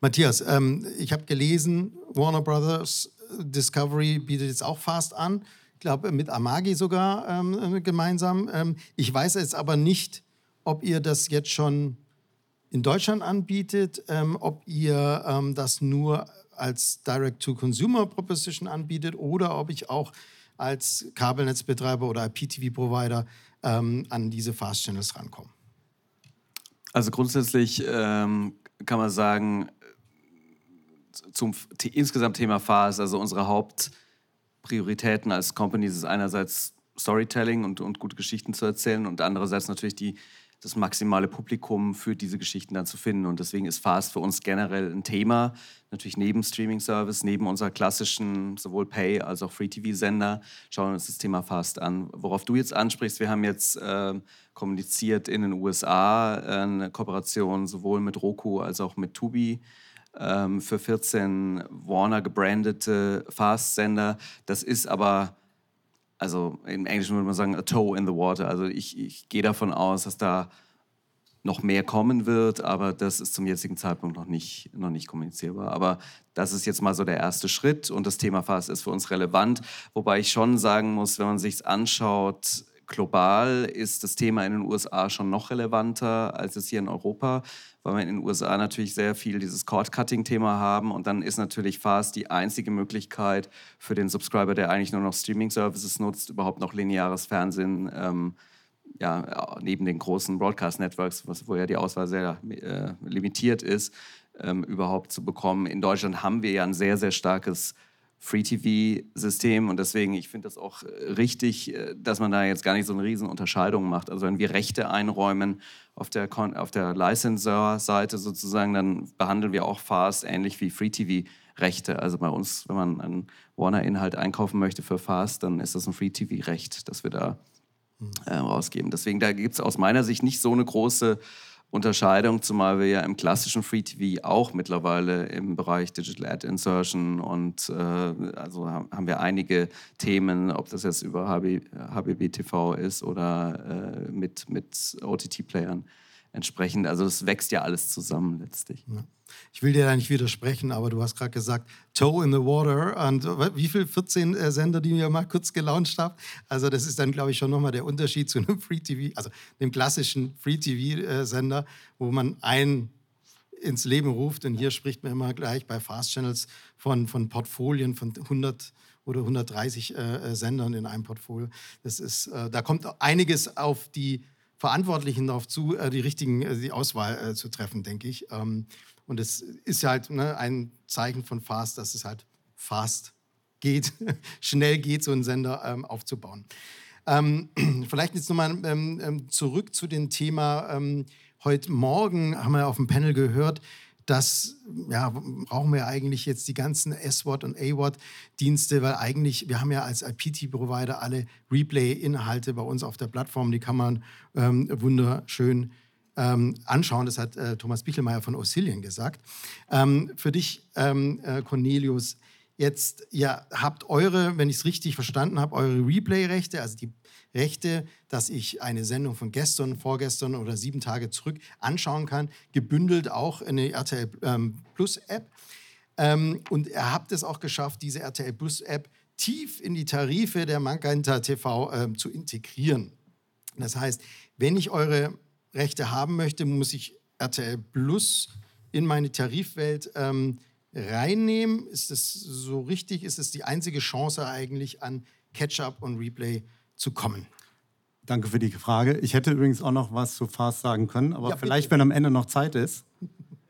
Matthias, ähm, ich habe gelesen, Warner Brothers Discovery bietet jetzt auch Fast an. Ich glaube, mit Amagi sogar ähm, gemeinsam. Ähm, ich weiß jetzt aber nicht, ob ihr das jetzt schon in Deutschland anbietet, ähm, ob ihr ähm, das nur als Direct-to-Consumer-Proposition anbietet oder ob ich auch als Kabelnetzbetreiber oder IPTV-Provider ähm, an diese Fast-Channels rankomme. Also grundsätzlich ähm, kann man sagen, zum insgesamt Thema Fast, also unsere Hauptprioritäten als Company ist einerseits Storytelling und, und gute Geschichten zu erzählen und andererseits natürlich die das maximale Publikum für diese Geschichten dann zu finden. Und deswegen ist Fast für uns generell ein Thema. Natürlich neben Streaming-Service, neben unserer klassischen sowohl Pay- als auch Free-TV-Sender schauen wir uns das Thema Fast an. Worauf du jetzt ansprichst, wir haben jetzt äh, kommuniziert in den USA äh, eine Kooperation sowohl mit Roku als auch mit Tubi ähm, für 14 Warner gebrandete Fast-Sender. Das ist aber also im Englischen würde man sagen, a toe in the water. Also ich, ich gehe davon aus, dass da noch mehr kommen wird, aber das ist zum jetzigen Zeitpunkt noch nicht, noch nicht kommunizierbar. Aber das ist jetzt mal so der erste Schritt und das Thema Fast ist für uns relevant, wobei ich schon sagen muss, wenn man sich es anschaut, global ist das Thema in den USA schon noch relevanter als es hier in Europa, weil wir in den USA natürlich sehr viel dieses Cord-Cutting-Thema haben und dann ist natürlich Fast die einzige Möglichkeit für den Subscriber, der eigentlich nur noch Streaming-Services nutzt, überhaupt noch lineares Fernsehen ähm, ja, neben den großen Broadcast-Networks, wo ja die Auswahl sehr äh, limitiert ist, ähm, überhaupt zu bekommen. In Deutschland haben wir ja ein sehr, sehr starkes Free-TV-System und deswegen, ich finde das auch äh, richtig, äh, dass man da jetzt gar nicht so eine riesen Unterscheidung macht. Also wenn wir Rechte einräumen auf der, auf der Licensor-Seite sozusagen, dann behandeln wir auch Fast ähnlich wie Free-TV-Rechte. Also bei uns, wenn man einen Warner-Inhalt einkaufen möchte für Fast, dann ist das ein Free-TV-Recht, das wir da äh, rausgeben. Deswegen, da gibt es aus meiner Sicht nicht so eine große Unterscheidung, zumal wir ja im klassischen Free TV auch mittlerweile im Bereich Digital Ad Insertion und äh, also haben wir einige Themen, ob das jetzt über HB, HBB TV ist oder äh, mit, mit OTT-Playern entsprechend. Also es wächst ja alles zusammen letztlich. Ja. Ich will dir da nicht widersprechen, aber du hast gerade gesagt, Toe in the Water. Und wie viel? 14 äh, Sender, die wir mal kurz gelauncht haben. Also das ist dann, glaube ich, schon nochmal der Unterschied zu einem [laughs] Free-TV, also dem klassischen Free-TV-Sender, wo man ein ins Leben ruft. Und hier spricht man immer gleich bei Fast Channels von, von Portfolien von 100 oder 130 äh, äh, Sendern in einem Portfolio. Das ist, äh, da kommt einiges auf die Verantwortlichen darauf zu, äh, die richtigen, äh, die Auswahl äh, zu treffen, denke ich. Ähm, und es ist halt ne, ein Zeichen von Fast, dass es halt fast geht, [laughs] schnell geht, so einen Sender ähm, aufzubauen. Ähm, [clears throat] vielleicht jetzt nochmal ähm, zurück zu dem Thema. Ähm, heute Morgen haben wir auf dem Panel gehört, das ja, brauchen wir eigentlich jetzt die ganzen S-Word und A-Word-Dienste, weil eigentlich, wir haben ja als IPT-Provider alle Replay-Inhalte bei uns auf der Plattform, die kann man ähm, wunderschön ähm, anschauen. Das hat äh, Thomas Bichelmeier von Oscillion gesagt. Ähm, für dich, ähm, äh, Cornelius, jetzt, ihr habt eure, wenn ich es richtig verstanden habe, eure Replay-Rechte, also die Rechte, dass ich eine Sendung von gestern, vorgestern oder sieben Tage zurück anschauen kann, gebündelt auch in eine RTL ähm, Plus App. Ähm, und ihr habt es auch geschafft, diese RTL Plus App tief in die Tarife der Magenta TV ähm, zu integrieren. Das heißt, wenn ich eure Rechte haben möchte, muss ich RTL Plus in meine Tarifwelt ähm, reinnehmen. Ist das so richtig? Ist es die einzige Chance eigentlich an Catch-up und Replay zu kommen? Danke für die Frage. Ich hätte übrigens auch noch was zu Fast sagen können, aber ja, vielleicht, wenn am Ende noch Zeit ist,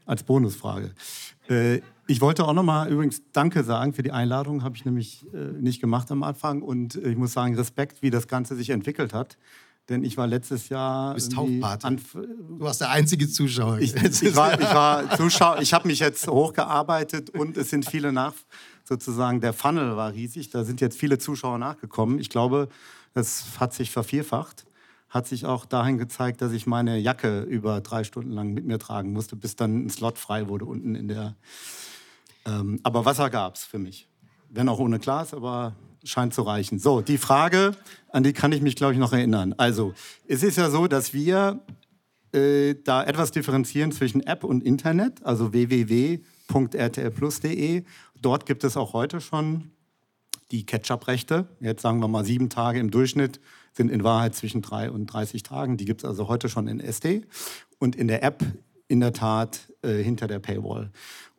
als Bonusfrage. Äh, ich wollte auch noch mal übrigens Danke sagen für die Einladung, habe ich nämlich äh, nicht gemacht am Anfang und äh, ich muss sagen Respekt, wie das Ganze sich entwickelt hat. Denn ich war letztes Jahr. Du bist Taufpate. Du warst der einzige Zuschauer. Ich, [laughs] ich war, ich war Zuschauer. Ich habe mich jetzt hochgearbeitet und es sind viele nach. Sozusagen der Funnel war riesig. Da sind jetzt viele Zuschauer nachgekommen. Ich glaube, das hat sich vervierfacht. Hat sich auch dahin gezeigt, dass ich meine Jacke über drei Stunden lang mit mir tragen musste, bis dann ein Slot frei wurde unten in der. Ähm, aber Wasser gab es für mich. Wenn auch ohne Glas, aber scheint zu reichen. So, die Frage, an die kann ich mich, glaube ich, noch erinnern. Also, es ist ja so, dass wir äh, da etwas differenzieren zwischen App und Internet, also www.rtlplus.de. Dort gibt es auch heute schon die Catch-up-Rechte. Jetzt sagen wir mal sieben Tage im Durchschnitt sind in Wahrheit zwischen drei und 30 Tagen. Die gibt es also heute schon in SD und in der App in der Tat äh, hinter der Paywall.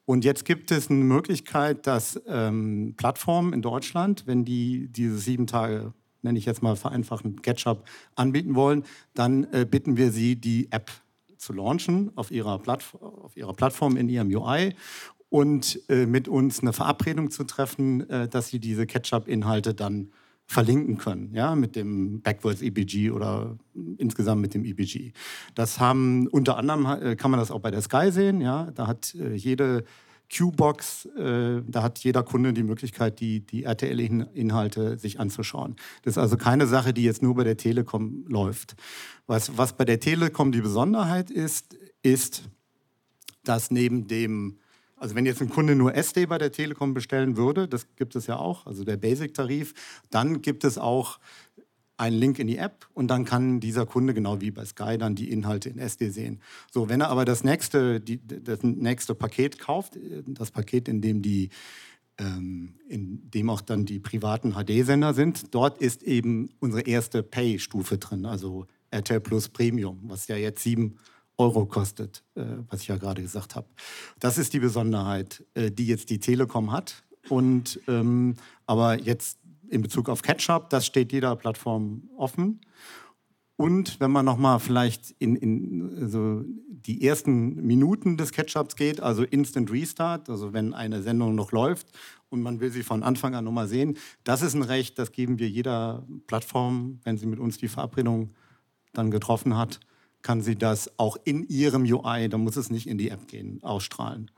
Und jetzt gibt es eine Möglichkeit, dass ähm, Plattformen in Deutschland, wenn die diese sieben Tage, nenne ich jetzt mal vereinfachen, Ketchup anbieten wollen, dann äh, bitten wir sie, die App zu launchen auf ihrer, auf ihrer Plattform in ihrem UI und äh, mit uns eine Verabredung zu treffen, äh, dass sie diese Ketchup-Inhalte dann verlinken können, ja, mit dem Backwards EBG oder insgesamt mit dem EBG. Das haben unter anderem äh, kann man das auch bei der Sky sehen, ja, da hat äh, jede Q-Box, äh, da hat jeder Kunde die Möglichkeit, die, die RTL-Inhalte sich anzuschauen. Das ist also keine Sache, die jetzt nur bei der Telekom läuft. Was, was bei der Telekom die Besonderheit ist, ist, dass neben dem also wenn jetzt ein Kunde nur SD bei der Telekom bestellen würde, das gibt es ja auch, also der Basic-Tarif, dann gibt es auch einen Link in die App und dann kann dieser Kunde, genau wie bei Sky, dann die Inhalte in SD sehen. So, wenn er aber das nächste, die, das nächste Paket kauft, das Paket, in dem die ähm, in dem auch dann die privaten HD-Sender sind. Dort ist eben unsere erste Pay-Stufe drin, also RTL Plus Premium, was ja jetzt sieben Euro kostet, äh, was ich ja gerade gesagt habe. Das ist die Besonderheit, äh, die jetzt die Telekom hat. Und ähm, aber jetzt in Bezug auf Ketchup, das steht jeder Plattform offen. Und wenn man nochmal vielleicht in, in so die ersten Minuten des Ketchups geht, also Instant Restart, also wenn eine Sendung noch läuft und man will sie von Anfang an nochmal sehen, das ist ein Recht, das geben wir jeder Plattform, wenn sie mit uns die Verabredung dann getroffen hat, kann sie das auch in ihrem UI, da muss es nicht in die App gehen, ausstrahlen.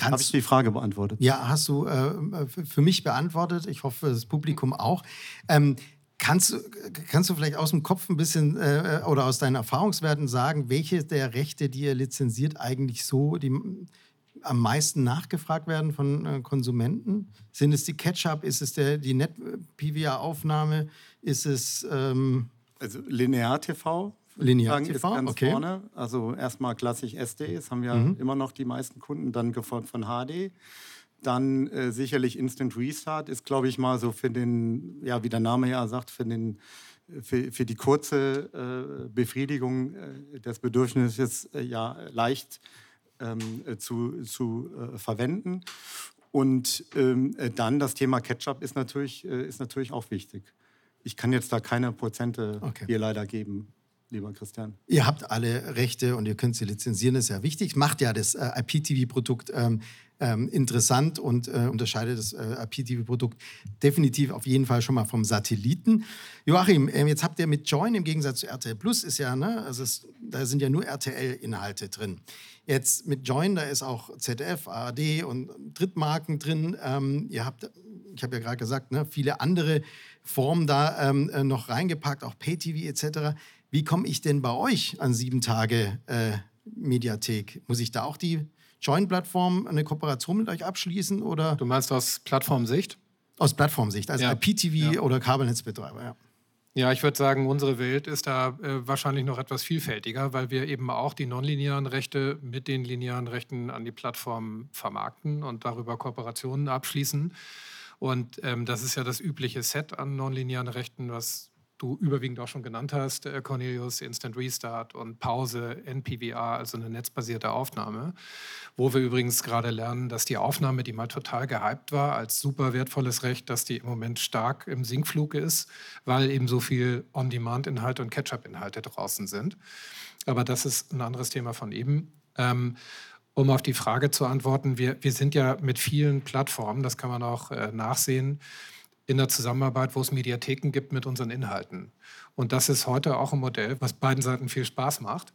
Habe ich die Frage beantwortet? Ja, hast du äh, für mich beantwortet. Ich hoffe, das Publikum auch. Ähm, kannst, du, kannst du vielleicht aus dem Kopf ein bisschen äh, oder aus deinen Erfahrungswerten sagen, welche der Rechte, die ihr lizenziert, eigentlich so die am meisten nachgefragt werden von äh, Konsumenten? Sind es die Ketchup? Ist es der, die Net-PVA-Aufnahme? Ist es... Ähm also Linear-TV Linear TV, ganz okay. vorne. Also erstmal klassisch SD, das haben ja mhm. immer noch die meisten Kunden, dann gefolgt von HD. Dann äh, sicherlich Instant Restart ist, glaube ich, mal so für den, ja, wie der Name ja sagt, für, den, für, für die kurze äh, Befriedigung äh, des Bedürfnisses äh, ja leicht ähm, äh, zu, zu äh, verwenden. Und ähm, dann das Thema Ketchup ist natürlich, ist natürlich auch wichtig. Ich kann jetzt da keine Prozente okay. hier leider geben lieber Christian. Ihr habt alle Rechte und ihr könnt sie lizenzieren, das ist ja wichtig. Macht ja das äh, IPTV-Produkt ähm, ähm, interessant und äh, unterscheidet das äh, IPTV-Produkt definitiv auf jeden Fall schon mal vom Satelliten. Joachim, äh, jetzt habt ihr mit Join im Gegensatz zu RTL Plus ist ja, ne, also es, da sind ja nur RTL-Inhalte drin. Jetzt mit Join, da ist auch ZDF, ARD und Drittmarken drin. Ähm, ihr habt, ich habe ja gerade gesagt, ne, viele andere Formen da ähm, äh, noch reingepackt, auch Pay-TV etc. Wie komme ich denn bei euch an sieben Tage äh, Mediathek? Muss ich da auch die Join-Plattform eine Kooperation mit euch abschließen? Oder? Du meinst aus Plattformsicht? Aus Plattformsicht, also ja. IPTV ja. oder Kabelnetzbetreiber, ja. Ja, ich würde sagen, unsere Welt ist da äh, wahrscheinlich noch etwas vielfältiger, weil wir eben auch die nonlinearen Rechte mit den linearen Rechten an die Plattform vermarkten und darüber Kooperationen abschließen. Und ähm, das ist ja das übliche Set an nonlinearen Rechten, was du überwiegend auch schon genannt hast, äh, Cornelius, Instant Restart und Pause, NPVR, also eine netzbasierte Aufnahme, wo wir übrigens gerade lernen, dass die Aufnahme, die mal total gehypt war, als super wertvolles Recht, dass die im Moment stark im Sinkflug ist, weil eben so viel On-Demand-Inhalte und Catch-up-Inhalte draußen sind. Aber das ist ein anderes Thema von eben. Ähm, um auf die Frage zu antworten, wir, wir sind ja mit vielen Plattformen, das kann man auch äh, nachsehen, in der Zusammenarbeit, wo es Mediatheken gibt mit unseren Inhalten. Und das ist heute auch ein Modell, was beiden Seiten viel Spaß macht,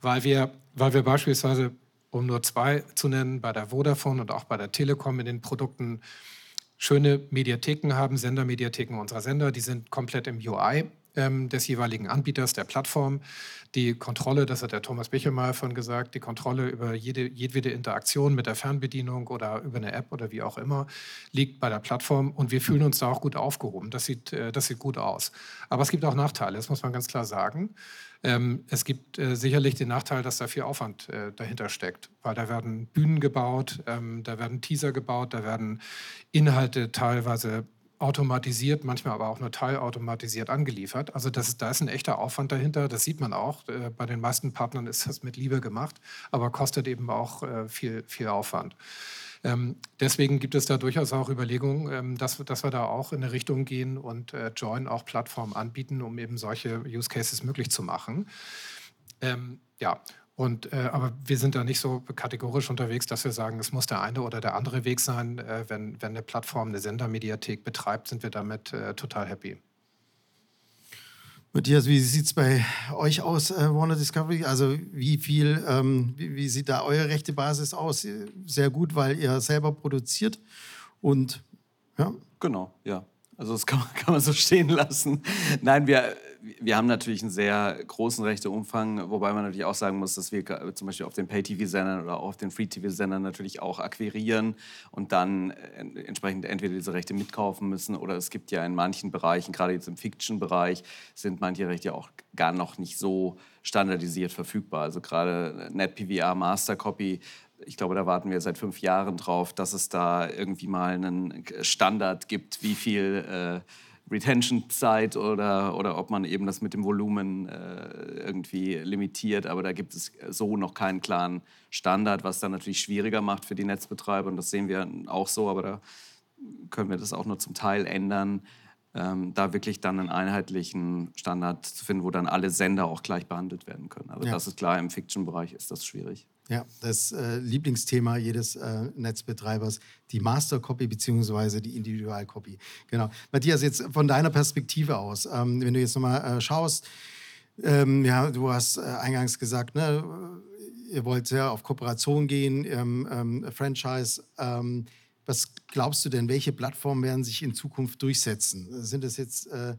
weil wir, weil wir beispielsweise, um nur zwei zu nennen, bei der Vodafone und auch bei der Telekom in den Produkten schöne Mediatheken haben, Sendermediatheken unserer Sender, die sind komplett im UI ähm, des jeweiligen Anbieters, der Plattform. Die Kontrolle, das hat der Thomas Bichelmeier von gesagt, die Kontrolle über jede, jedwede Interaktion mit der Fernbedienung oder über eine App oder wie auch immer, liegt bei der Plattform und wir fühlen uns da auch gut aufgehoben. Das sieht, äh, das sieht gut aus. Aber es gibt auch Nachteile, das muss man ganz klar sagen. Ähm, es gibt äh, sicherlich den Nachteil, dass da viel Aufwand äh, dahinter steckt, weil da werden Bühnen gebaut, ähm, da werden Teaser gebaut, da werden Inhalte teilweise automatisiert, manchmal aber auch nur teilautomatisiert angeliefert. Also das, da ist ein echter Aufwand dahinter. Das sieht man auch. Äh, bei den meisten Partnern ist das mit Liebe gemacht, aber kostet eben auch äh, viel, viel Aufwand. Ähm, deswegen gibt es da durchaus auch Überlegungen, ähm, dass, dass wir da auch in eine Richtung gehen und äh, Join auch Plattformen anbieten, um eben solche Use Cases möglich zu machen. Ähm, ja, und, äh, aber wir sind da nicht so kategorisch unterwegs, dass wir sagen, es muss der eine oder der andere Weg sein. Äh, wenn, wenn eine Plattform eine Sendermediathek betreibt, sind wir damit äh, total happy. Matthias, wie sieht es bei euch aus, äh, Warner Discovery? Also wie viel, ähm, wie, wie, sieht da eure rechte Basis aus? Sehr gut, weil ihr selber produziert und ja. Genau, ja. Also das kann man, kann man so stehen lassen. Nein, wir, wir haben natürlich einen sehr großen Rechteumfang, wobei man natürlich auch sagen muss, dass wir zum Beispiel auf den Pay-TV-Sendern oder auch auf den Free-TV-Sendern natürlich auch akquirieren und dann entsprechend entweder diese Rechte mitkaufen müssen oder es gibt ja in manchen Bereichen, gerade jetzt im Fiction-Bereich, sind manche Rechte auch gar noch nicht so standardisiert verfügbar. Also gerade NetPVR Master Copy ich glaube, da warten wir seit fünf Jahren drauf, dass es da irgendwie mal einen Standard gibt, wie viel äh, Retention-Zeit oder, oder ob man eben das mit dem Volumen äh, irgendwie limitiert. Aber da gibt es so noch keinen klaren Standard, was dann natürlich schwieriger macht für die Netzbetreiber. Und das sehen wir auch so, aber da können wir das auch nur zum Teil ändern, ähm, da wirklich dann einen einheitlichen Standard zu finden, wo dann alle Sender auch gleich behandelt werden können. Also ja. das ist klar, im Fiction-Bereich ist das schwierig. Ja, das äh, Lieblingsthema jedes äh, Netzbetreibers, die Master-Copy bzw. die Individual-Copy. Genau. Matthias, jetzt von deiner Perspektive aus, ähm, wenn du jetzt nochmal äh, schaust, ähm, ja, du hast äh, eingangs gesagt, ne, ihr wollt ja auf Kooperation gehen, ähm, ähm Franchise. Ähm, was glaubst du denn, welche Plattformen werden sich in Zukunft durchsetzen? Sind das jetzt äh,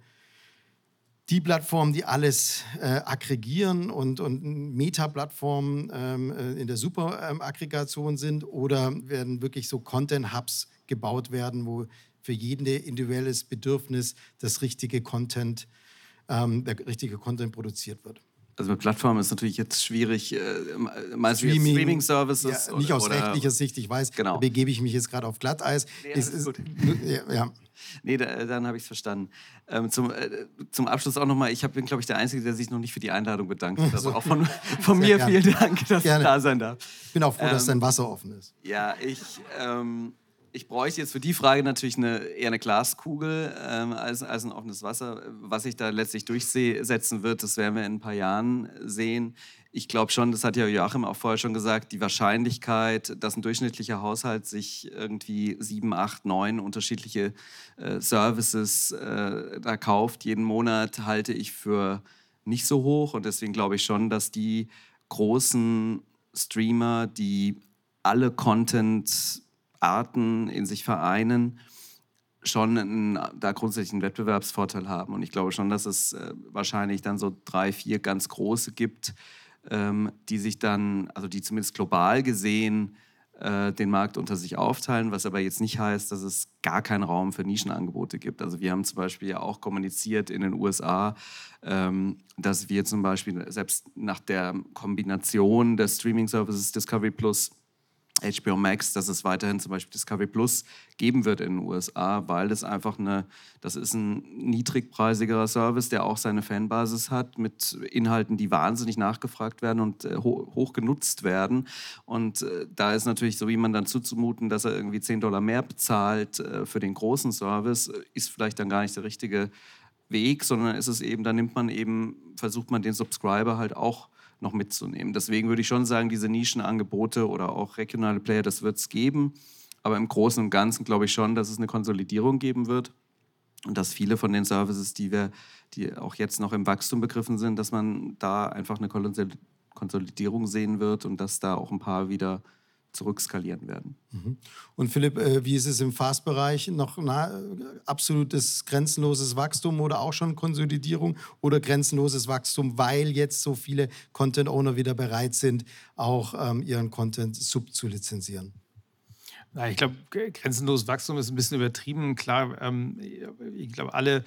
die Plattformen, die alles äh, aggregieren und, und Meta-Plattformen ähm, äh, in der Super-Aggregation sind oder werden wirklich so Content-Hubs gebaut werden, wo für jeden individuelles Bedürfnis das richtige Content, ähm, der richtige Content produziert wird? Also mit Plattformen ist natürlich jetzt schwierig, äh, meinst Streaming, Streaming Services? Ja, nicht oder, aus rechtlicher Sicht, ich weiß, genau. da begebe ich mich jetzt gerade auf Glatteis. Nee, ist, ist, ja, ja. Nee, da, dann habe ich es verstanden. Ähm, zum, äh, zum Abschluss auch nochmal, ich bin, glaube ich, der Einzige, der sich noch nicht für die Einladung bedankt hat. Also auch von, [laughs] von mir gerne. vielen Dank, dass gerne. ich da sein darf. Ich bin auch froh, ähm, dass dein Wasser offen ist. Ja, ich, ähm, ich bräuchte jetzt für die Frage natürlich eine, eher eine Glaskugel ähm, als, als ein offenes Wasser. Was sich da letztlich durchsetzen wird, das werden wir in ein paar Jahren sehen ich glaube schon, das hat ja Joachim auch vorher schon gesagt, die Wahrscheinlichkeit, dass ein durchschnittlicher Haushalt sich irgendwie sieben, acht, neun unterschiedliche äh, Services äh, da kauft jeden Monat, halte ich für nicht so hoch. Und deswegen glaube ich schon, dass die großen Streamer, die alle Content-Arten in sich vereinen, schon einen, da grundsätzlich einen Wettbewerbsvorteil haben. Und ich glaube schon, dass es äh, wahrscheinlich dann so drei, vier ganz große gibt, ähm, die sich dann, also die zumindest global gesehen äh, den Markt unter sich aufteilen, was aber jetzt nicht heißt, dass es gar keinen Raum für Nischenangebote gibt. Also wir haben zum Beispiel ja auch kommuniziert in den USA, ähm, dass wir zum Beispiel selbst nach der Kombination des Streaming-Services Discovery Plus HBO Max, dass es weiterhin zum Beispiel Discovery Plus geben wird in den USA, weil das einfach eine, das ist ein niedrigpreisigerer Service, der auch seine Fanbasis hat, mit Inhalten, die wahnsinnig nachgefragt werden und äh, ho hoch genutzt werden. Und äh, da ist natürlich so, wie man dann zuzumuten, dass er irgendwie 10 Dollar mehr bezahlt äh, für den großen Service, ist vielleicht dann gar nicht der richtige Weg, sondern ist es eben, da nimmt man eben, versucht man den Subscriber halt auch noch mitzunehmen. Deswegen würde ich schon sagen, diese Nischenangebote oder auch regionale Player, das wird es geben. Aber im Großen und Ganzen glaube ich schon, dass es eine Konsolidierung geben wird und dass viele von den Services, die wir, die auch jetzt noch im Wachstum begriffen sind, dass man da einfach eine Konsolidierung sehen wird und dass da auch ein paar wieder zurückskalieren werden. Mhm. Und Philipp, äh, wie ist es im Fast-Bereich? Noch na, absolutes grenzenloses Wachstum oder auch schon Konsolidierung oder grenzenloses Wachstum, weil jetzt so viele Content-Owner wieder bereit sind, auch ähm, ihren Content sub zu lizenzieren? Na, ich glaube, grenzenloses Wachstum ist ein bisschen übertrieben. Klar, ähm, ich glaube, alle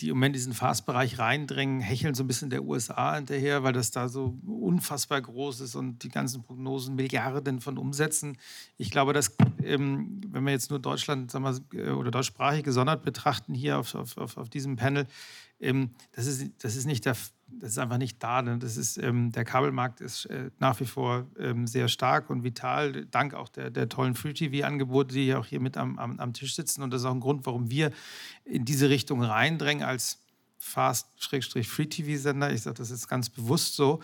die im Moment diesen Fast-Bereich reindrängen, hecheln so ein bisschen der USA hinterher, weil das da so unfassbar groß ist und die ganzen Prognosen Milliarden von Umsätzen. Ich glaube, dass, ähm, wenn wir jetzt nur Deutschland sagen wir, äh, oder deutschsprachig gesondert betrachten hier auf, auf, auf, auf diesem Panel, ähm, das, ist, das ist nicht der das ist einfach nicht da. Ne? Das ist, ähm, der Kabelmarkt ist äh, nach wie vor ähm, sehr stark und vital, dank auch der, der tollen Free-TV-Angebote, die auch hier mit am, am, am, Tisch sitzen. Und das ist auch ein Grund, warum wir in diese Richtung reindrängen als Fast-Free-TV-Sender. Ich sage das jetzt ganz bewusst so,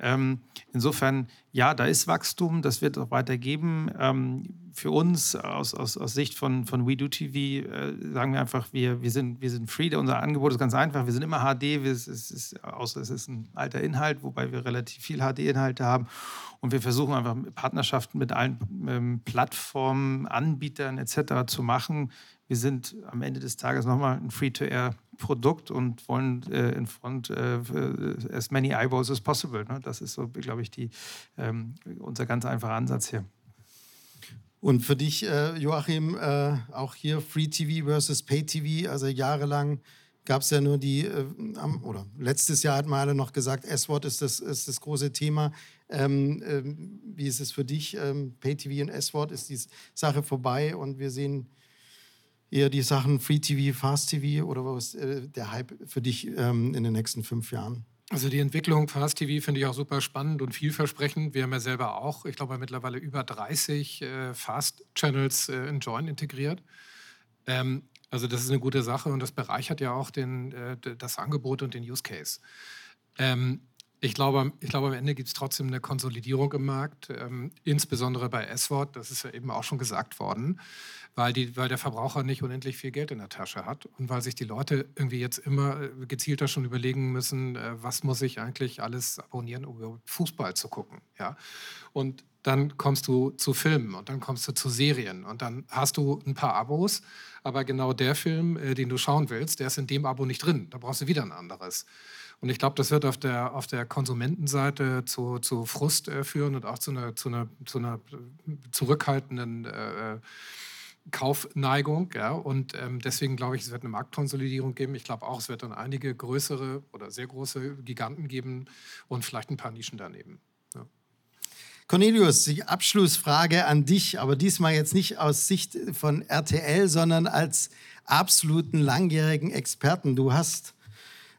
ähm, insofern, ja, da ist Wachstum, das wird auch weitergeben. Ähm, für uns aus, aus, aus Sicht von, von WeDoTV äh, sagen wir einfach, wir, wir, sind, wir sind free. Unser Angebot ist ganz einfach. Wir sind immer HD, wir, es ist, außer es ist ein alter Inhalt, wobei wir relativ viel HD-Inhalte haben. Und wir versuchen einfach Partnerschaften mit allen ähm, Plattformen, Anbietern etc. zu machen. Wir sind am Ende des Tages nochmal ein Free-to-Air Produkt und wollen äh, in Front äh, as many eyeballs as possible. Ne? Das ist so, glaube ich, die, ähm, unser ganz einfacher Ansatz hier. Und für dich, äh, Joachim, äh, auch hier Free TV versus Pay TV, also jahrelang gab es ja nur die, äh, oder letztes Jahr hat man alle noch gesagt, S-Wort ist das, ist das große Thema. Ähm, ähm, wie ist es für dich? Ähm, Pay-TV und S-Wort ist die Sache vorbei und wir sehen eher die Sachen Free-TV, Fast-TV oder was ist äh, der Hype für dich ähm, in den nächsten fünf Jahren? Also die Entwicklung Fast TV finde ich auch super spannend und vielversprechend. Wir haben ja selber auch, ich glaube, mittlerweile über 30 äh, Fast-Channels äh, in Join integriert. Ähm, also das ist eine gute Sache und das bereichert ja auch den, äh, das Angebot und den Use Case. Ähm, ich glaube, ich glaube, am Ende gibt es trotzdem eine Konsolidierung im Markt, ähm, insbesondere bei S-Wort, das ist ja eben auch schon gesagt worden, weil, die, weil der Verbraucher nicht unendlich viel Geld in der Tasche hat und weil sich die Leute irgendwie jetzt immer äh, gezielter schon überlegen müssen, äh, was muss ich eigentlich alles abonnieren, um Fußball zu gucken. Ja? Und dann kommst du zu Filmen und dann kommst du zu Serien und dann hast du ein paar Abos, aber genau der Film, äh, den du schauen willst, der ist in dem Abo nicht drin. Da brauchst du wieder ein anderes. Und ich glaube, das wird auf der, auf der Konsumentenseite zu, zu Frust äh, führen und auch zu einer, zu einer, zu einer zurückhaltenden äh, Kaufneigung. Ja? Und ähm, deswegen glaube ich, es wird eine Marktkonsolidierung geben. Ich glaube auch, es wird dann einige größere oder sehr große Giganten geben und vielleicht ein paar Nischen daneben. Cornelius, die Abschlussfrage an dich, aber diesmal jetzt nicht aus Sicht von RTL, sondern als absoluten langjährigen Experten. Du hast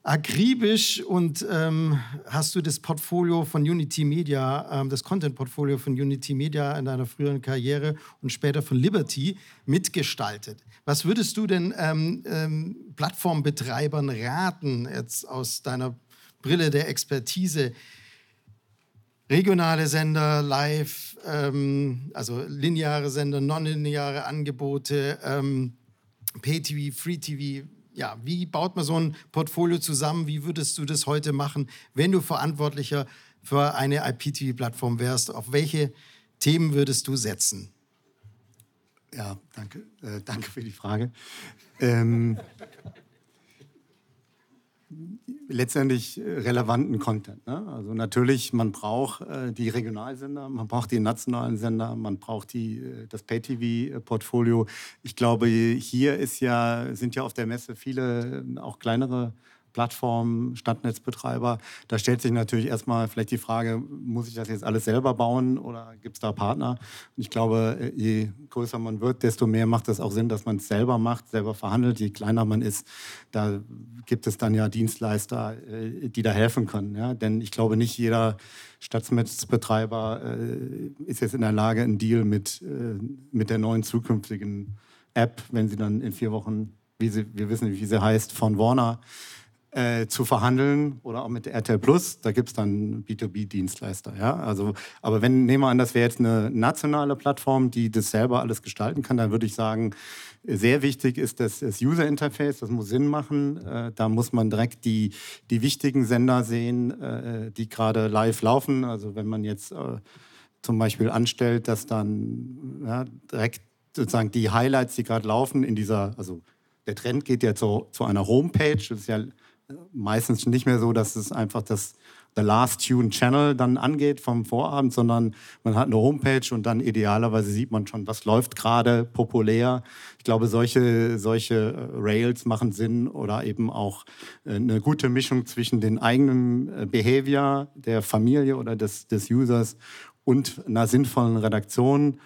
akribisch und ähm, hast du das Portfolio von Unity Media, ähm, das Content-Portfolio von Unity Media in deiner früheren Karriere und später von Liberty mitgestaltet. Was würdest du denn ähm, ähm Plattformbetreibern raten, jetzt aus deiner Brille der Expertise? Regionale Sender, Live, ähm, also lineare Sender, nonlineare Angebote, ähm, Pay-TV, Free-TV, ja, wie baut man so ein Portfolio zusammen? Wie würdest du das heute machen, wenn du Verantwortlicher für eine IPTV-Plattform wärst? Auf welche Themen würdest du setzen? Ja, danke, äh, danke für die Frage. Ähm, letztendlich äh, relevanten Content. Ne? Also natürlich, man braucht äh, die Regionalsender, man braucht die nationalen Sender, man braucht die, äh, das Pay-TV-Portfolio. Ich glaube, hier ist ja, sind ja auf der Messe viele äh, auch kleinere Plattformen, Stadtnetzbetreiber. Da stellt sich natürlich erstmal vielleicht die Frage, muss ich das jetzt alles selber bauen oder gibt es da Partner? Und ich glaube, je größer man wird, desto mehr macht es auch Sinn, dass man es selber macht, selber verhandelt. Je kleiner man ist, da gibt es dann ja Dienstleister, äh, die da helfen können. Ja? Denn ich glaube, nicht jeder Stadtnetzbetreiber äh, ist jetzt in der Lage, einen Deal mit, äh, mit der neuen zukünftigen App, wenn sie dann in vier Wochen, wie sie, wir wissen, wie sie heißt, von Warner, äh, zu verhandeln oder auch mit RTL Plus, da gibt es dann B2B-Dienstleister. Ja? Also, aber wenn, nehmen wir an, das wäre jetzt eine nationale Plattform, die das selber alles gestalten kann, dann würde ich sagen, sehr wichtig ist das, das User Interface, das muss Sinn machen. Äh, da muss man direkt die, die wichtigen Sender sehen, äh, die gerade live laufen. Also wenn man jetzt äh, zum Beispiel anstellt, dass dann ja, direkt sozusagen die Highlights, die gerade laufen, in dieser, also der Trend geht ja zu, zu einer Homepage, das ist ja meistens nicht mehr so, dass es einfach das The Last Tune Channel dann angeht vom Vorabend, sondern man hat eine Homepage und dann idealerweise sieht man schon, was läuft gerade populär. Ich glaube, solche, solche äh, Rails machen Sinn oder eben auch äh, eine gute Mischung zwischen den eigenen äh, Behavior der Familie oder des, des Users und einer sinnvollen Redaktion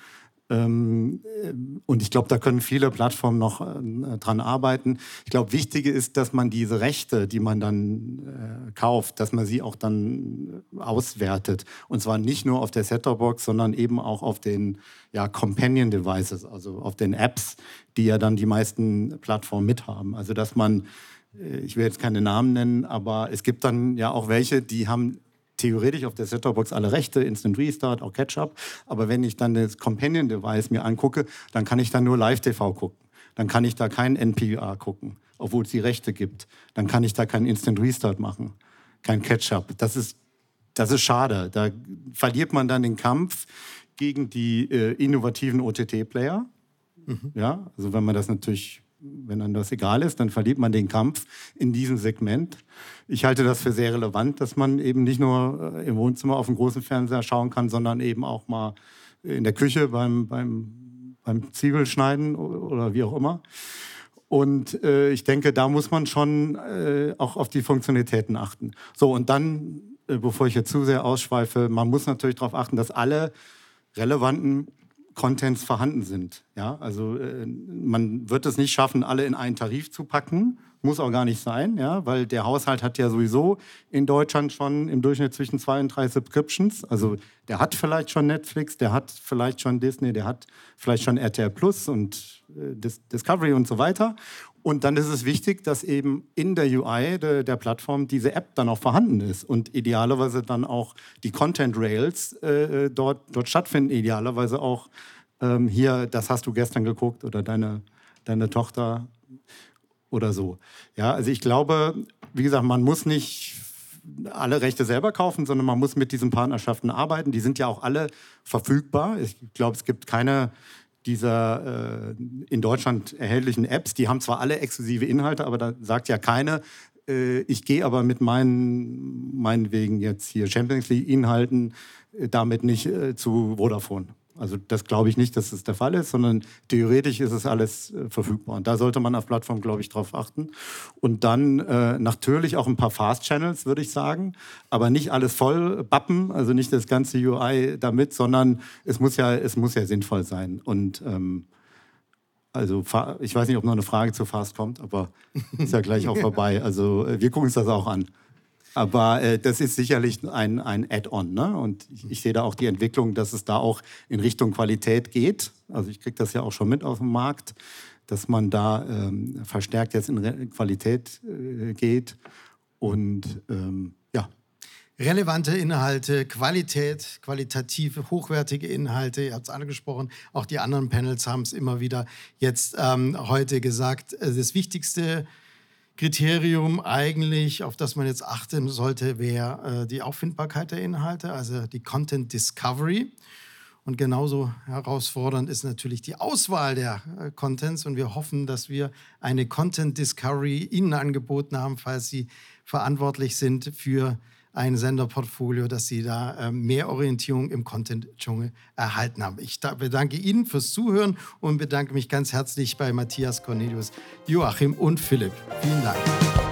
und ich glaube, da können viele Plattformen noch äh, dran arbeiten. Ich glaube, wichtig ist, dass man diese Rechte, die man dann äh, kauft, dass man sie auch dann auswertet. Und zwar nicht nur auf der Set-Top-Box, sondern eben auch auf den ja, Companion Devices, also auf den Apps, die ja dann die meisten Plattformen mithaben. Also dass man ich will jetzt keine Namen nennen, aber es gibt dann ja auch welche, die haben theoretisch auf der Set-Top-Box alle Rechte, Instant Restart, auch Catch-up. Aber wenn ich dann das Companion-Device mir angucke, dann kann ich dann nur Live-TV gucken. Dann kann ich da kein NPR gucken, obwohl es die Rechte gibt. Dann kann ich da keinen Instant Restart machen, kein Catch-up. Das ist, das ist schade. Da verliert man dann den Kampf gegen die äh, innovativen OTT-Player. Mhm. Ja, also wenn man das natürlich wenn dann das egal ist, dann verliert man den Kampf in diesem Segment. Ich halte das für sehr relevant, dass man eben nicht nur äh, im Wohnzimmer auf dem großen Fernseher schauen kann, sondern eben auch mal in der Küche beim, beim, beim Zwiebelschneiden oder wie auch immer. Und äh, ich denke, da muss man schon äh, auch auf die Funktionalitäten achten. So, und dann, äh, bevor ich jetzt zu sehr ausschweife, man muss natürlich darauf achten, dass alle relevanten Contents vorhanden sind. Ja, also äh, man wird es nicht schaffen, alle in einen Tarif zu packen. Muss auch gar nicht sein, ja, weil der Haushalt hat ja sowieso in Deutschland schon im Durchschnitt zwischen zwei und drei Subscriptions. Also der hat vielleicht schon Netflix, der hat vielleicht schon Disney, der hat vielleicht schon RTL Plus und äh, Discovery und so weiter. Und dann ist es wichtig, dass eben in der UI de, der Plattform diese App dann auch vorhanden ist und idealerweise dann auch die Content Rails äh, dort, dort stattfinden. Idealerweise auch ähm, hier, das hast du gestern geguckt oder deine, deine Tochter oder so. Ja, also ich glaube, wie gesagt, man muss nicht alle Rechte selber kaufen, sondern man muss mit diesen Partnerschaften arbeiten. Die sind ja auch alle verfügbar. Ich glaube, es gibt keine dieser äh, in Deutschland erhältlichen Apps, die haben zwar alle exklusive Inhalte, aber da sagt ja keine, äh, ich gehe aber mit meinen, meinetwegen jetzt hier Champions League-Inhalten äh, damit nicht äh, zu Vodafone. Also das glaube ich nicht, dass das der Fall ist, sondern theoretisch ist es alles äh, verfügbar. Und da sollte man auf Plattform, glaube ich, drauf achten. Und dann äh, natürlich auch ein paar Fast-Channels, würde ich sagen, aber nicht alles voll bappen, also nicht das ganze UI damit, sondern es muss ja, es muss ja sinnvoll sein. Und ähm, also ich weiß nicht, ob noch eine Frage zu Fast kommt, aber ist ja gleich auch [laughs] vorbei. Also äh, wir gucken uns das auch an. Aber äh, das ist sicherlich ein, ein Add-on. Ne? Und ich, ich, sehe da auch die Entwicklung, dass es da auch in Richtung Qualität geht. Also ich kriege das ja auch schon mit auf dem Markt, dass man da ähm, verstärkt jetzt in Re Qualität äh, geht. Und ähm, ja. Relevante Inhalte, Qualität, qualitative, hochwertige Inhalte, ihr habt es angesprochen, auch die anderen Panels haben es immer wieder jetzt ähm, heute gesagt. Äh, das Wichtigste Kriterium eigentlich, auf das man jetzt achten sollte, wäre äh, die Auffindbarkeit der Inhalte, also die Content Discovery. Und genauso herausfordernd ist natürlich die Auswahl der äh, Contents. Und wir hoffen, dass wir eine Content Discovery Ihnen angeboten haben, falls Sie verantwortlich sind für ein Senderportfolio, dass Sie da äh, mehr Orientierung im Content-Dschungel erhalten haben. Ich bedanke Ihnen fürs Zuhören und bedanke mich ganz herzlich bei Matthias Cornelius, Joachim und Philipp. Vielen Dank.